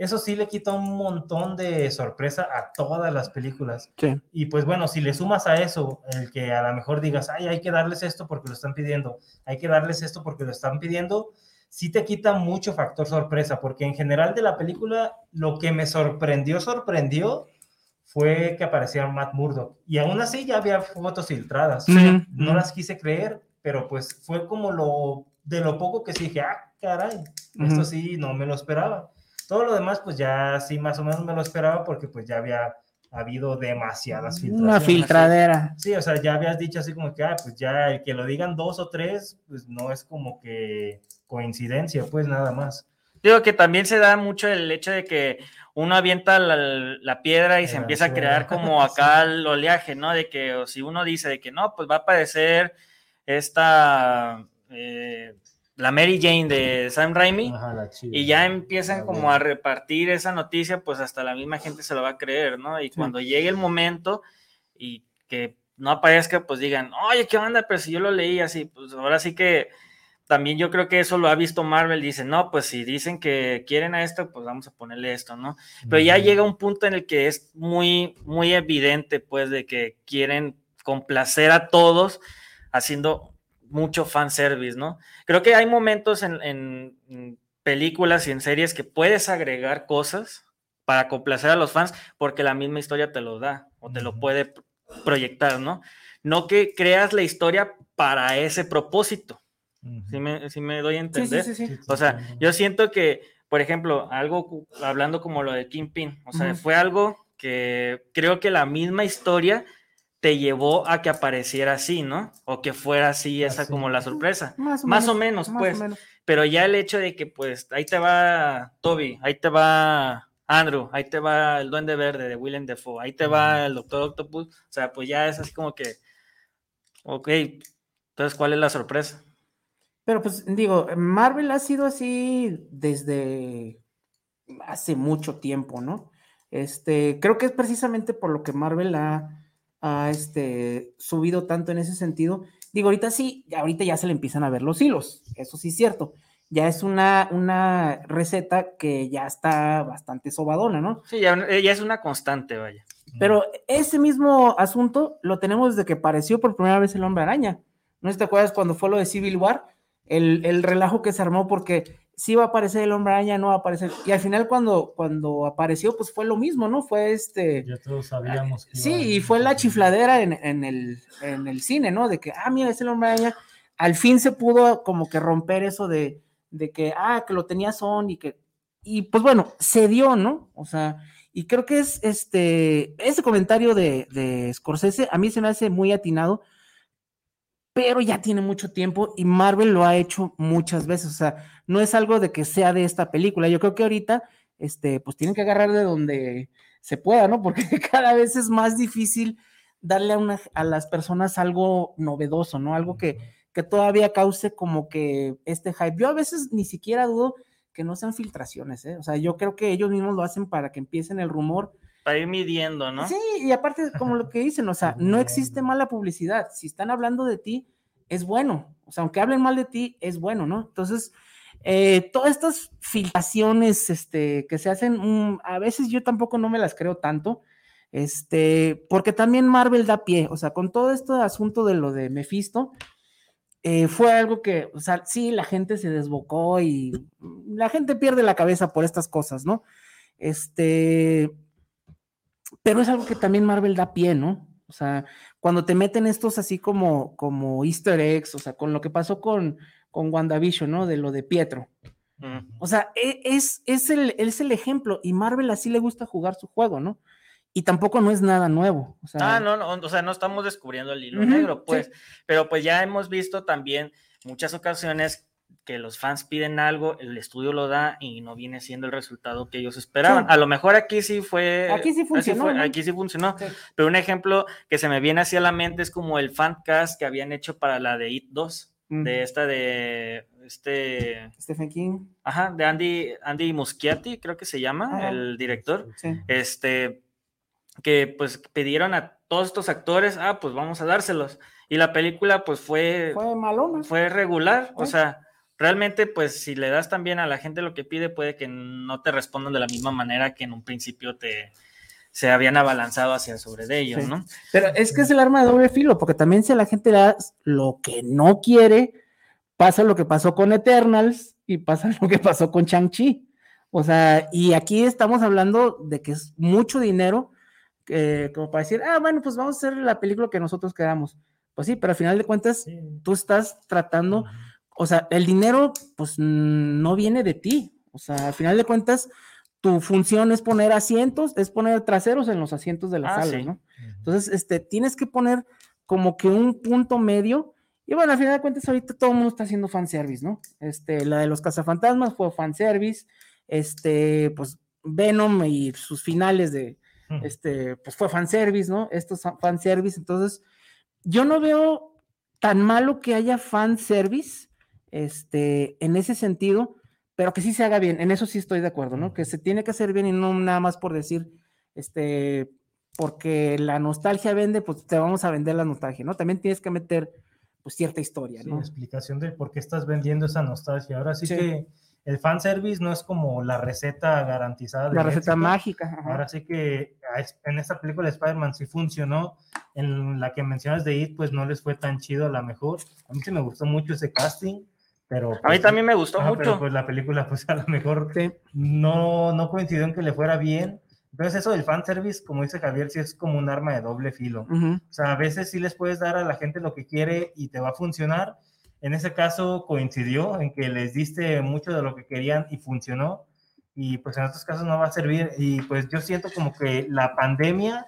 Eso sí le quita un montón de sorpresa a todas las películas. Sí. Y pues bueno, si le sumas a eso, el que a lo mejor digas, ay, hay que darles esto porque lo están pidiendo, hay que darles esto porque lo están pidiendo, sí te quita mucho factor sorpresa, porque en general de la película, lo que me sorprendió, sorprendió, fue que aparecía Matt Murdock. Y aún así ya había fotos filtradas. No las quise creer, pero pues fue como lo, de lo poco que sí dije, ah, caray, esto Ujú. sí, no me lo esperaba. Todo lo demás, pues ya sí, más o menos me lo esperaba porque pues ya había habido demasiadas filtraciones. Una filtradera. Sí, o sea, ya habías dicho así como que, ah, pues ya el que lo digan dos o tres, pues no es como que coincidencia, pues nada más. Digo que también se da mucho el hecho de que uno avienta la, la piedra y se empieza a crear como acá el oleaje, ¿no? De que o si uno dice de que no, pues va a aparecer esta, eh, la Mary Jane de Sam Raimi, Ajá, y ya empiezan como a repartir esa noticia, pues hasta la misma gente se lo va a creer, ¿no? Y cuando llegue el momento y que no aparezca, pues digan, oye, ¿qué onda? Pero si yo lo leí así, pues ahora sí que también yo creo que eso lo ha visto Marvel, dice, no, pues si dicen que quieren a esto, pues vamos a ponerle esto, ¿no? Pero ya llega un punto en el que es muy, muy evidente, pues, de que quieren complacer a todos haciendo mucho fanservice, ¿no? Creo que hay momentos en, películas y en series que puedes agregar cosas para complacer a los fans porque la misma historia te lo da o te lo puede proyectar, ¿no? No que creas la historia para ese propósito. Si me, sí me doy a entender? sí, sí, sí. Sí, O sea, yo siento que, por ejemplo, algo hablando como lo de Kingpin, o sea, fue algo que creo que la misma historia te llevó a que apareciera así, ¿no? O que fuera así esa Así. como la sorpresa. Más o Más o menos, o pues. menos. Pero ya el hecho de que, pues, ahí te va Toby, ahí te va Andrew, ahí te va el Duende Verde de Willem Dafoe, ahí te va el Doctor Octopus, o sea, pues ya es así como que, ok, entonces, ¿cuál es la sorpresa? Pero pues digo, Marvel ha sido así desde hace mucho tiempo, ¿no? Este, creo que es precisamente por lo que Marvel ha, ha, este, subido tanto en ese sentido. Digo, ahorita sí, ahorita ya se le empiezan a ver los hilos, eso sí es cierto. Ya es una, una receta que ya está bastante sobadona, ¿no? Sí, ya, ya es una constante, vaya. Pero ese mismo asunto lo tenemos desde que apareció por primera vez el hombre araña. ¿No te acuerdas cuando fue lo de Civil War? El, el relajo que se armó porque sí va a aparecer el hombre araña, no va a aparecer. Y al final cuando, cuando apareció, pues fue lo mismo, ¿no? Fue este... Ya todos sabíamos. que Sí, y fue la chifladera en, en el, en el cine, ¿no? De que, ah, mira, es el hombre araña. Al fin se pudo como que romper eso de, de que, ah, que lo tenía Son y que, y pues bueno, se dio, ¿no? O sea, y creo que es este, ese comentario de, de Scorsese a mí se me hace muy atinado, pero ya tiene mucho tiempo y Marvel lo ha hecho muchas veces, o sea, no es algo de que sea de esta película. Yo creo que ahorita, este, pues tienen que agarrar de donde se pueda, ¿no? Porque cada vez es más difícil darle a, una, a las personas algo novedoso, ¿no? Algo que, que todavía cause como que este hype. Yo a veces ni siquiera dudo que no sean filtraciones, ¿eh? O sea, yo creo que ellos mismos lo hacen para que empiecen el rumor. Para ir midiendo, ¿no? Sí, y aparte, como lo que dicen, o sea, no existe mala publicidad. Si están hablando de ti, es bueno. O sea, aunque hablen mal de ti, es bueno, ¿no? Entonces, eh, todas estas filtraciones este, que se hacen, mm, a veces yo tampoco no me las creo tanto, este, porque también Marvel da pie, o sea, con todo este asunto de lo de Mephisto, eh, fue algo que, o sea, sí, la gente se desbocó y la gente pierde la cabeza por estas cosas, ¿no? Este, pero es algo que también Marvel da pie, ¿no? O sea, cuando te meten estos así como, como easter eggs, o sea, con lo que pasó con, con WandaVision, ¿no? De lo de Pietro. O sea, e- es, es, el, es el ejemplo y Marvel así le gusta jugar su juego, ¿no? Y tampoco no es nada nuevo. O sea, Ah, no, no, o sea, no estamos descubriendo el hilo negro, sí. pues, pero pues ya hemos visto también muchas ocasiones que los fans piden algo, el estudio lo da y no viene siendo el resultado que ellos esperaban. Sí. A lo mejor aquí sí fue. Aquí sí funcionó, fue, ¿no? Aquí sí funcionó. Sí. Pero un ejemplo que se me viene hacia la mente es como el fancast que habían hecho para la de It 2, Mm. de esta de este. Stephen King. Ajá, de Andy, Andy Muschietti, creo que se llama, Ajá. el director Sí. este, que pues pidieron a todos estos actores, ah, pues vamos a dárselos. Y la película pues fue, Fue malona. fue regular, o sea, realmente pues si le das también a la gente lo que pide, puede que no te respondan de la misma manera que en un principio te se habían abalanzado hacia sobre de ellos, Sí. ¿no? Pero es que es el arma de doble filo, porque también si a la gente le das lo que no quiere, pasa lo que pasó con Eternals y pasa lo que pasó con Shang-Chi. O sea, y aquí estamos hablando de que es mucho dinero, eh, como para decir, ah, bueno, pues vamos a hacer la película que nosotros queramos. Pues sí, pero al final de cuentas, Sí. tú estás tratando, Ujú. O sea, el dinero, pues no viene de ti. O sea, al final de cuentas, tu función es poner asientos, es poner traseros en los asientos de la Ah, sala, sí. ¿no? Entonces, este, tienes que poner como que un punto medio. Y bueno, al final de cuentas, ahorita todo el mundo está haciendo fanservice, ¿no? Este, la de los cazafantasmas fue fanservice. Este, pues Venom y sus finales de, este, pues fue fanservice, ¿no? Estos son fanservice. Entonces, yo no veo tan malo que haya fanservice, este, en ese sentido, pero que sí se haga bien. En eso sí estoy de acuerdo, ¿no? Que se tiene que hacer bien y no nada más por decir, este, porque la nostalgia vende, pues te vamos a vender la nostalgia, ¿no? También tienes que meter, pues cierta historia, Sí, ¿no? explicación de por qué estás vendiendo esa nostalgia. Ahora sí, Sí. que el fanservice no es como la receta garantizada. La del receta éxito. mágica. ajá. Ahora sí que a es- en esta película de Spider-Man sí funcionó. En la que mencionas de It, pues no les fue tan chido a la mejor. A mí sí me gustó mucho ese casting, pero... A mí pues, también me gustó pero, mucho. pues la película, pues a lo mejor Sí. no, no coincidió en que le fuera bien. Entonces eso del fanservice, como dice Javier, sí es como un arma de doble filo. O sea, a veces sí les puedes dar a la gente lo que quiere y te va a funcionar. En ese caso coincidió en que les diste mucho de lo que querían y funcionó. Y pues en otros casos no va a servir. Y pues yo siento como que la pandemia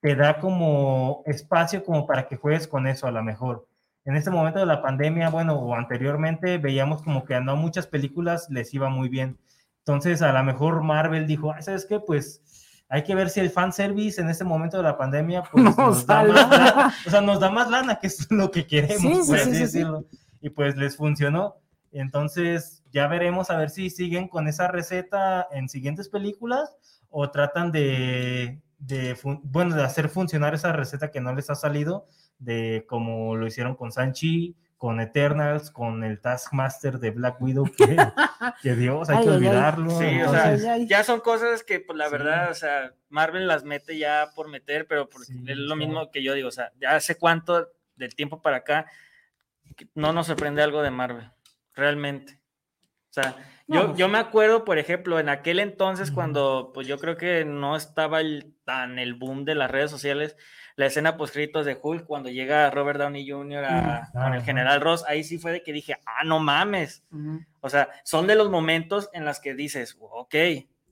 te da como espacio como para que juegues con eso a lo mejor. En este momento de la pandemia, bueno, o anteriormente veíamos como que a no muchas películas les iba muy bien. Entonces a lo mejor Marvel dijo, "Ay, ¿sabes qué? Pues hay que ver si el fanservice en este momento de la pandemia pues, Nos nos, da más lana, o sea, nos da más lana, que es lo que queremos, Sí, sí, por sí, así sí, sí. decirlo. Y pues les funcionó. Entonces ya veremos a ver si siguen con esa receta en siguientes películas o tratan de, bueno, de hacer funcionar esa receta que no les ha salido, de como lo hicieron con Sanchi, con Eternals, con el Taskmaster de Black Widow, que, que Dios, hay Ay, que ay, ay. olvidarlo. Sí, o entonces- sea, Ay, ay. ya son cosas que, pues la Sí. verdad, o sea, Marvel las mete ya por meter, pero Sí, es lo claro. mismo que yo digo, o sea, ya hace cuánto del tiempo para acá no nos sorprende algo de Marvel, realmente. O sea, No, yo, yo me acuerdo, por ejemplo, en aquel entonces, cuando pues yo creo que no estaba el, tan el boom de las redes sociales, la escena post de Hulk, cuando llega Robert Downey Jr. a- Mm. con el general Ross, ahí sí fue de que dije, ah, no mames. O sea, son de los momentos en los que dices, ok,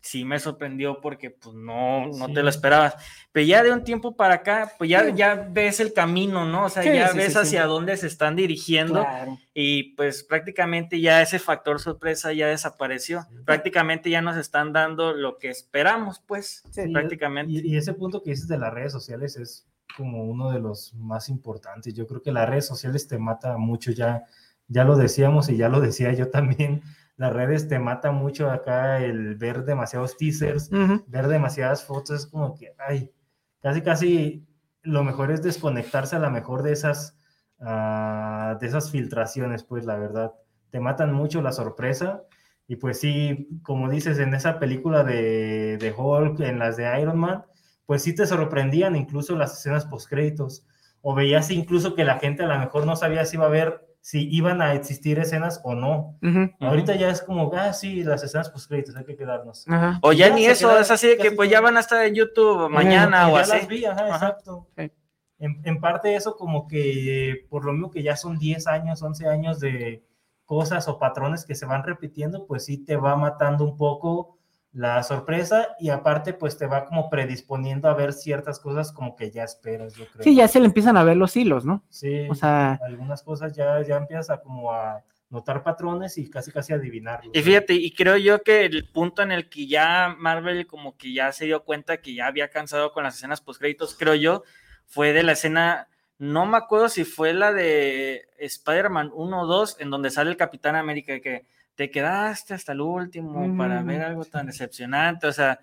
sí me sorprendió porque pues no, no Sí. te lo esperabas. Pero ya de un tiempo para acá, pues ya, Sí. ya ves el camino, ¿no? O sea, Sí, ya ves hacia dónde se están dirigiendo Claro. y pues prácticamente ya ese factor sorpresa ya desapareció. Prácticamente ya nos están dando lo que esperamos, pues, Sí. prácticamente. Y, y ese punto que dices de las redes sociales es como uno de los más importantes. Yo creo que las redes sociales te mata mucho, ya, ya lo decíamos y ya lo decía yo también. Las redes te mata mucho acá el ver demasiados teasers, ver demasiadas fotos, es como que, ay, casi, casi lo mejor es desconectarse a lo mejor de esas, ah, de esas filtraciones, pues la verdad, te matan mucho la sorpresa. Y pues sí, como dices, en esa película de, de Hulk, en las de Iron Man, pues sí te sorprendían incluso las escenas postcréditos. O veías incluso que la gente a lo mejor no sabía si iba a ver, si iban a existir escenas o no. Ujú. Ahorita ya es como, ah, sí, las escenas postcréditos, hay que quedarnos. Ajá. O ya Ya ni eso, es así de que pues ya van a estar en YouTube mañana o ya así. las vi, ajá, Ajá. exacto. Sí. En, en parte eso como que por lo mismo que ya son 10 años, 11 años de cosas o patrones que se van repitiendo, pues sí te va matando un poco la sorpresa y aparte pues te va como predisponiendo a ver ciertas cosas como que ya esperas, yo creo. Sí, ya se le empiezan a ver los hilos, ¿no? Sí, O sea, algunas cosas ya, ya empiezas a como a notar patrones y casi casi adivinarlos. Y fíjate, y creo yo que el punto en el que ya Marvel como que ya se dio cuenta que ya había cansado con las escenas post créditos, creo yo, fue de la escena, no me acuerdo si fue la de Spider-Man 1 o 2, en donde sale el Capitán América, que te quedaste hasta el último para ver algo tan decepcionante, o sea,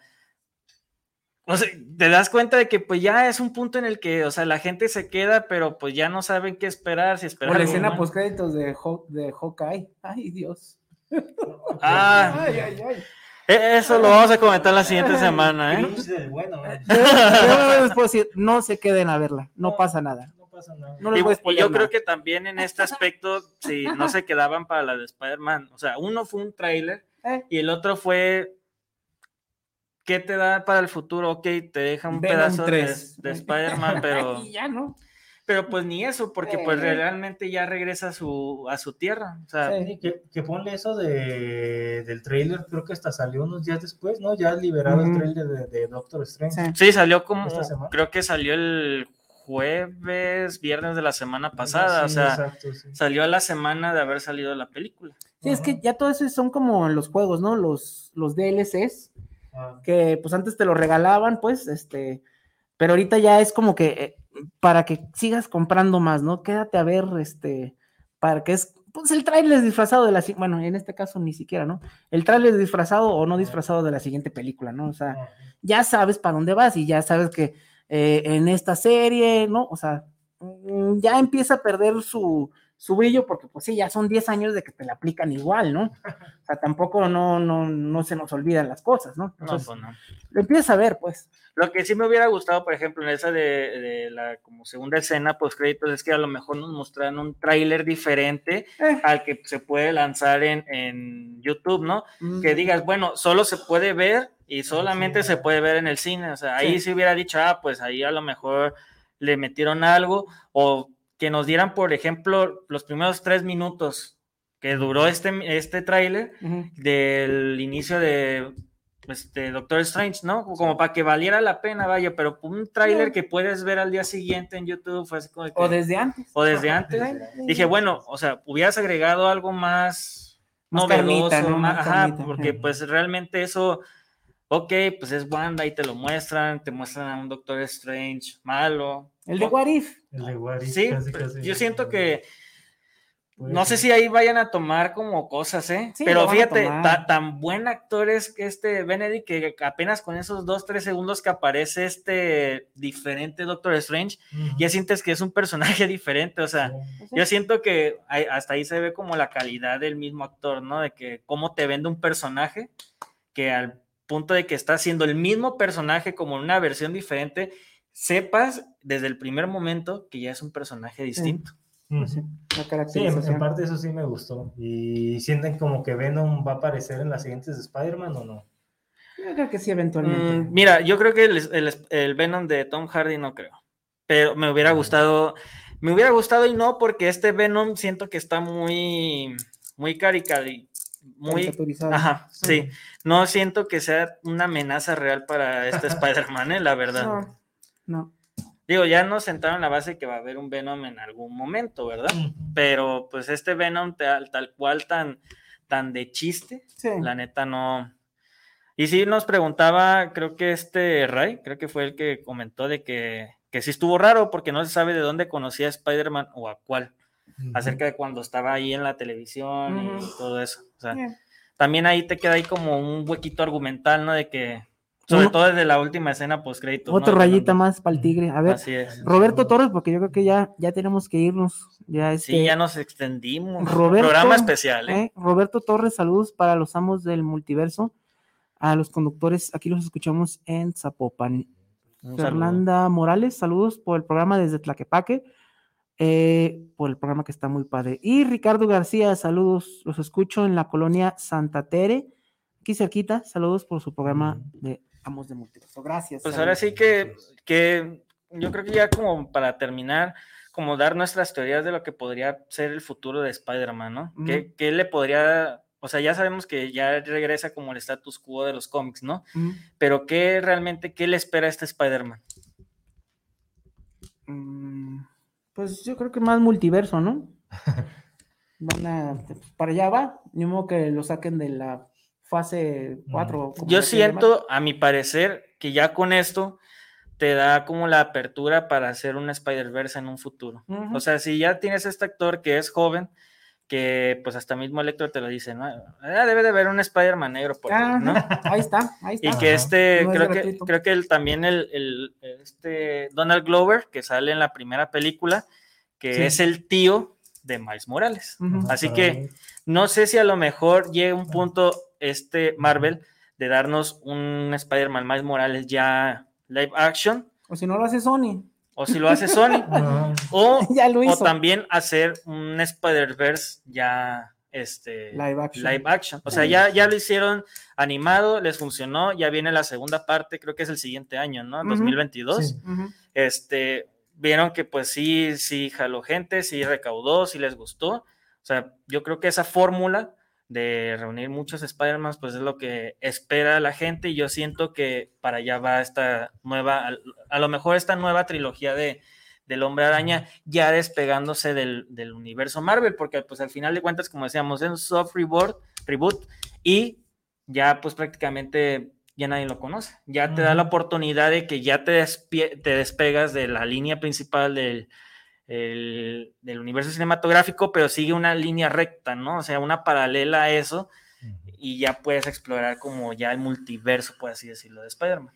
o sea, te das cuenta de que pues ya es un punto en el que, o sea, la gente se queda, pero pues ya no saben qué esperar, si o esperar la algo escena bueno. post créditos de, Haw- de Hawkeye. Ay, Dios. Ah, Ay, ay, ay. e- eso lo vamos a comentar la siguiente semana, ¿eh? Bueno, ¿eh? Yo, yo no se queden a verla, no pasa nada. No pasa nada. No les Y, yo creo que también en este aspecto, si no se quedaban para la de Spider-Man, o sea, uno fue un tráiler Eh. y el otro fue, ¿qué te da para el futuro? Ok, te deja un Venom pedazo de, 3. de Spider-Man, pero, Y ya, ¿no? pero pues ni eso, porque pues Eh. realmente ya regresa a su, a su tierra. O sea, Sí. Sí, que, que ponle eso de, del trailer, creo que hasta salió unos días después, ¿no? Ya liberado el trailer de, de Doctor Strange. Sí. sí, salió como, creo que salió el jueves, viernes de la semana pasada, o sea, exacto, sí. salió a la semana de haber salido la película. Sí, es que ya todo eso son como en los juegos, ¿no? Los, los DLCs, Ah, que pues antes te lo regalaban, pues, este, pero ahorita ya es como que eh, para que sigas comprando más, ¿no? Quédate a ver, este, para que es, pues el tráiler disfrazado de la, bueno, en este caso ni siquiera, ¿no? El tráiler disfrazado o no disfrazado de la siguiente película, ¿no? O sea, ah, ya sabes para dónde vas y ya sabes que eh, en esta serie, ¿no? O sea, mm, ya empieza a perder su, su brillo, porque pues sí, ya son 10 años de que te la aplican igual, ¿no? O sea, tampoco no, no, no se nos olvidan las cosas, ¿no? No, pues no. lo empiezas a ver, pues. Lo que sí me hubiera gustado, por ejemplo, en esa de, de la como segunda escena post créditos es que a lo mejor nos mostraran un tráiler diferente Eh, al que se puede lanzar en, en YouTube, ¿no? mm, Que digas, bueno, solo se puede ver y solamente se puede ver en el cine. O sea, ahí Sí. se hubiera dicho, ah, pues ahí a lo mejor le metieron algo o que nos dieran, por ejemplo, los primeros tres minutos que duró este, este tráiler del inicio de este, Doctor Strange, ¿no? Como para que valiera la pena, vaya, pero un tráiler Sí. que puedes ver al día siguiente en YouTube fue así como que- O desde antes. o desde antes. Dije, bueno, o sea, hubieras agregado algo más, Más novedoso, carnita, ¿no? más- Más ajá, carnita, porque pues realmente eso, ok, pues es Wanda y te lo muestran, te muestran a un Doctor Strange malo. El de What If. El de What If, Sí, casi, pero casi. yo siento que no sé si ahí vayan a tomar como cosas, ¿eh? Sí, Pero fíjate, ta- tan buen actor es que este Benedict que apenas con esos dos, tres segundos que aparece este diferente Doctor Strange, ya sientes que es un personaje diferente, o sea, Sí. yo siento que hasta ahí se ve como la calidad del mismo actor, ¿no? De que cómo te vende un personaje que al punto de que está haciendo el mismo personaje como en una versión diferente, sepas desde el primer momento que ya es un personaje distinto. Pues sí, en, parte eso sí me gustó. ¿Y sienten como que Venom va a aparecer en las siguientes de Spider-Man o no? Yo creo que sí, eventualmente. Mm, mira, yo creo que el, el- el Venom de Tom Hardy no creo. Pero me hubiera gustado. Me hubiera gustado y no, porque este Venom siento que está muy. Muy caricali. Muy. Ajá, sí. No siento que sea una amenaza real para este Spider-Man, eh, la verdad. No, no. Digo, ya nos sentaron la base que va a haber un Venom en algún momento, ¿verdad? Pero pues este Venom tal, tal cual, tan, tan de chiste, Sí. la neta no. Y sí nos preguntaba, creo que este Ray, creo que fue el que comentó de que, que sí estuvo raro porque no se sabe de dónde conocía a Spider-Man o a cuál, acerca de cuando estaba ahí en la televisión y todo eso. O sea, también ahí te queda ahí como un huequito argumental, ¿no? De que, sobre Uno- todo desde la última escena post crédito. Otra rayita más para el tigre. A ver, Así es. Roberto Torres, porque yo creo que ya, ya tenemos que irnos. Ya este, Sí, ya nos extendimos. Roberto, Programa especial, ¿eh? eh, Roberto Torres, saludos para los amos del multiverso. A los conductores, aquí los escuchamos en Zapopan. Un saludo. Fernanda Morales, saludos por el programa desde Tlaquepaque, eh, por el programa que está muy padre. Y Ricardo García, saludos, los escucho en la colonia Santa Tere, aquí cerquita, saludos por su programa de Amos de Multiverso. Gracias. Pues ahora sí que, que yo creo que ya como para terminar, como dar nuestras teorías de lo que podría ser el futuro de Spider-Man, ¿no? ¿Qué, Ujú. qué le podría, o sea, ya sabemos que ya regresa como el status quo de los cómics, ¿no? Mm, Pero ¿qué realmente, qué le espera a este Spider-Man? mm, Pues yo creo que más multiverso, ¿no? Van a, para allá va, ni modo que lo saquen de la fase 4. Yo siento, a mi parecer, que ya con esto te da como la apertura para hacer una Spider-Verse en un futuro. O sea, si ya tienes este actor que es joven, que pues hasta mismo Electro te lo dice, ¿no? Ah, debe de haber un Spider-Man negro por ahí, ¿no? ahí está, ahí está. Y que este, No es creo que, gratuito. creo que el, también el, el- este Donald Glover, que sale en la primera película, que Sí. es el tío de Miles Morales. Así que no sé si a lo mejor llegue un punto este Marvel de darnos un Spider-Man Miles Morales ya live action, O si no lo hace Sony, o si lo hace Sony, no, o, ya lo o hizo. también hacer un Spider-Verse ya este, Live action. live action. O sea, ya, ya lo hicieron animado, les funcionó, ya viene la segunda parte, creo que es el siguiente año, ¿no? Ujú. 2022. Sí. Ujú. Este, vieron que pues sí, sí jaló gente, sí recaudó, sí les gustó. O sea, yo creo que esa fórmula de reunir muchos Spider-Man, pues es lo que espera la gente y yo siento que para allá va esta nueva, a, lo mejor esta nueva trilogía de del Hombre Araña ya despegándose del, del universo Marvel, porque pues al final de cuentas, como decíamos, es un soft reboot, reboot y ya pues prácticamente ya nadie lo conoce. Ya te da la oportunidad de que ya te, despie- te despegas de la línea principal del, el- del universo cinematográfico, pero sigue una línea recta, ¿no? O sea, una paralela a eso y ya puedes explorar como ya el multiverso, por así decirlo, de Spider-Man.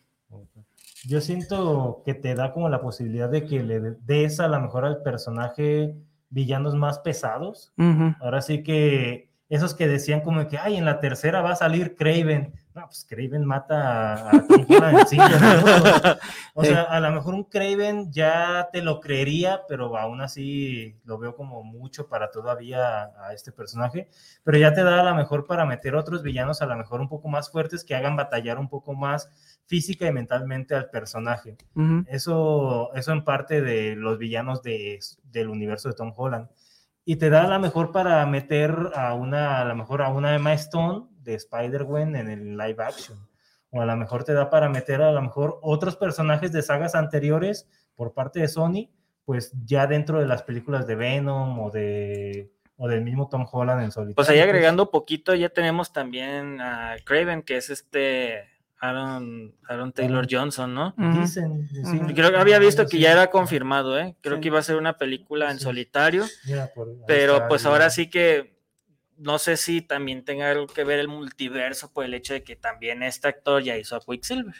Yo siento que te da como la posibilidad de que le des a lo mejor al personaje villanos más pesados. Ahora sí que esos que decían como que, ay, en la tercera va a salir Craven. No, pues Craven mata a, Tom Holland. O sea, a lo mejor un Craven ya te lo creería, pero aún así lo veo como mucho para todavía a este personaje. Pero ya te da a lo mejor para meter otros villanos a lo mejor un poco más fuertes que hagan batallar un poco más física y mentalmente al personaje. Eso, eso en parte de los villanos de, del universo de Tom Holland. Y te da a lo mejor para meter a una, a lo mejor a una Emma Stone de Spider-Gwen en el live action. O a lo mejor te da para meter a lo mejor otros personajes de sagas anteriores por parte de Sony, pues ya dentro de las películas de Venom o de o del mismo Tom Holland en solitario. Pues ahí agregando poquito, ya tenemos también a Craven, que es este Aaron, Aaron Taylor Johnson, ¿no? Dicen. Creo que había visto que ya era confirmado, ¿eh? Creo Sí. que iba a ser una película en Sí. solitario, pero está, pues ya. ahora sí que no sé si también tenga algo que ver el multiverso por el hecho de que también este actor ya hizo a Quicksilver.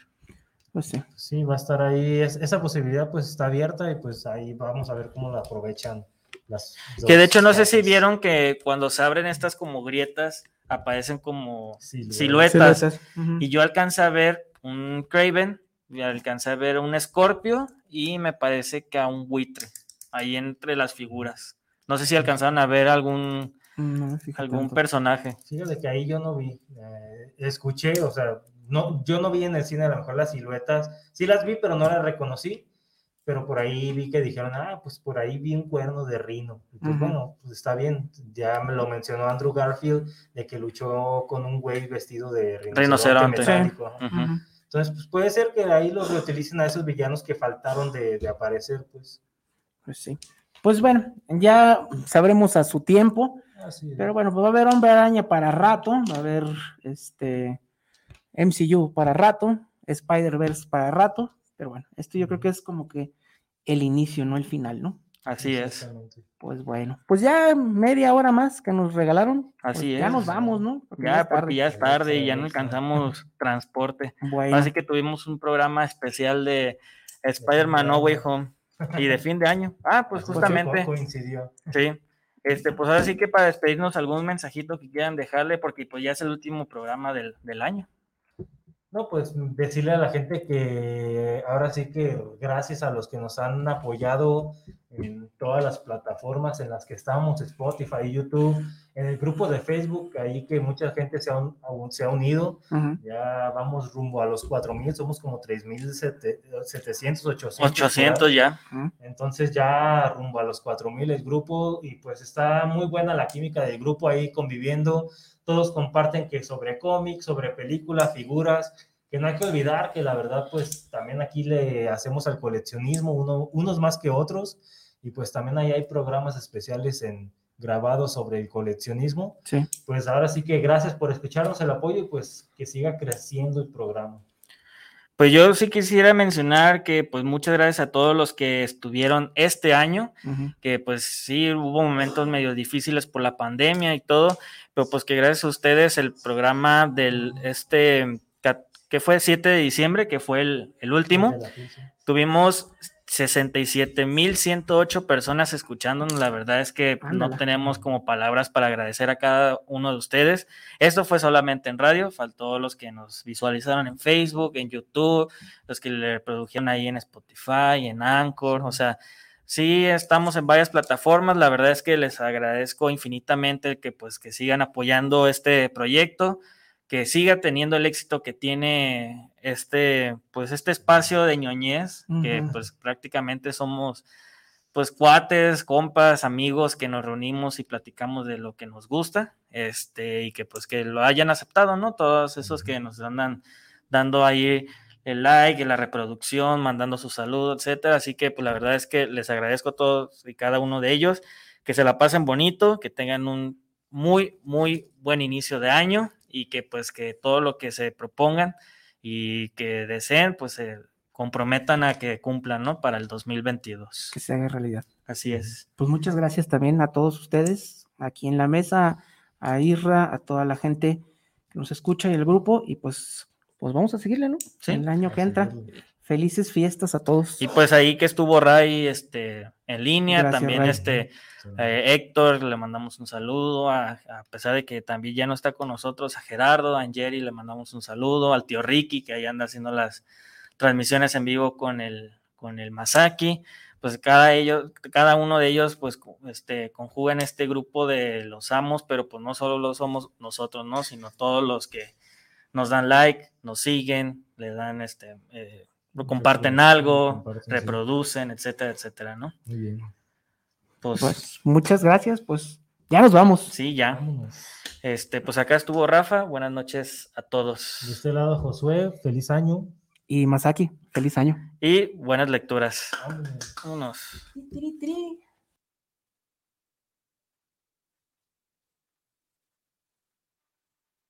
Pues sí. Sí, va a estar ahí. es- esa posibilidad pues está abierta y pues ahí vamos a ver cómo la aprovechan las Que de hecho no sé si vieron que cuando se abren estas como grietas aparecen como Siluetas. Y yo alcancé a ver un Craven, y alcancé a ver un Scorpio y me parece que a un buitre, ahí entre las figuras. No sé si alcanzaron a ver algún, No algún tanto. personaje. Fíjate que ahí yo no vi. eh, escuché, o sea, no, yo no vi en el cine a lo mejor las siluetas. Sí las vi, pero no las reconocí. Pero por ahí vi que dijeron, ah, pues por ahí vi un cuerno de rino. Y pues bueno, pues está bien. Ya me lo mencionó Andrew Garfield de que luchó con un güey vestido de rinoceronte, Rinoceronte. metálico. Ujú. Entonces, pues puede ser que ahí los reutilicen a esos villanos que faltaron de, de aparecer, pues. Pues sí. Pues bueno, ya sabremos a su tiempo. Así. Pero bueno, pues va a haber Hombre Araña para rato, va a haber este MCU para rato, Spider-Verse para rato, pero bueno, esto yo creo que es como que el inicio, no el final, ¿no? Así es. Pues bueno, pues ya media hora más que nos regalaron. pues Así Ya es. nos vamos, ¿no? Porque Ya, tarde. porque ya es tarde y ya no alcanzamos transporte. Bueno, Así que tuvimos un programa especial de Spider-Man No Way Home y de fin de año. Ah, pues justamente. Coincidió. Sí. Este, pues ahora sí que para despedirnos, algún mensajito que quieran dejarle, porque pues ya es el último programa del, del año. No, pues decirle a la gente que ahora sí que gracias a los que nos han apoyado en todas las plataformas en las que estamos, Spotify, YouTube, en el grupo de Facebook, ahí que mucha gente se ha, un- se ha unido, ujú, ya vamos rumbo a los 4.000, somos como 3.700, 800. 800 ya. Entonces ya rumbo a los 4000 el grupo y pues está muy buena la química del grupo ahí conviviendo. Todos comparten que sobre cómics, sobre películas, figuras, que no hay que olvidar que la verdad pues también aquí le hacemos al coleccionismo, uno- unos más que otros y pues también ahí hay programas especiales en grabados sobre el coleccionismo. sí. Pues ahora sí que gracias por escucharnos el apoyo y pues que siga creciendo el programa. Pues yo sí quisiera mencionar que pues muchas gracias a todos los que estuvieron este año, ujú, que pues sí hubo momentos medio difíciles por la pandemia y todo, pero pues que gracias a ustedes el programa del este que fue 7 de diciembre, que fue el, el último, tuvimos 67.108 personas escuchándonos. La verdad es que no tenemos como palabras para agradecer a cada uno de ustedes. Esto fue solamente en radio, faltó los que nos visualizaron en Facebook, en YouTube, los que le reprodujeron ahí en Spotify, en Anchor, o sea, sí estamos en varias plataformas. La verdad es que les agradezco infinitamente que pues que sigan apoyando este proyecto que siga teniendo el éxito que tiene este, pues este espacio de ñoñez, que pues prácticamente somos pues cuates, compas, amigos que nos reunimos y platicamos de lo que nos gusta, este, y que pues que lo hayan aceptado, ¿no? Todos esos que nos andan dando ahí el like, la reproducción, mandando su saludo, etcétera. Así que pues la verdad es que les agradezco a todos y cada uno de ellos, que se la pasen bonito, que tengan un muy, muy buen inicio de año y que pues que todo lo que se propongan y que deseen, pues se comprometan a que cumplan, ¿no? Para el 2022. que se haga realidad. Así es. Pues muchas gracias también a todos ustedes aquí en la mesa, a Irra, a toda la gente que nos escucha y el grupo, y pues, pues vamos a seguirle, ¿no? Sí. El año que entra. Felices fiestas a todos. Y pues ahí que estuvo Ray este, en línea, Gracias, también Ray. este eh, Héctor, le mandamos un saludo, a, a pesar de que también ya no está con nosotros, a Gerardo, a Angeri le mandamos un saludo, al tío Ricky, que ahí anda haciendo las transmisiones en vivo con el, con el Masaki, pues cada, ellos, cada uno de ellos pues este, conjuga en este grupo de los amos, pero pues no solo lo somos nosotros, ¿no? Sino todos los que nos dan like, nos siguen, le dan este... eh, comparten algo, comparten, sí. reproducen, etcétera, etcétera, ¿no? Muy bien. Pues, Pues muchas gracias, pues ya nos vamos. sí, ya. Vámonos. Este, pues acá estuvo Rafa. Buenas noches a De todos. este lado, Josué, feliz año. Y Masaki, feliz año. Y buenas lecturas. Vámonos. Vámonos.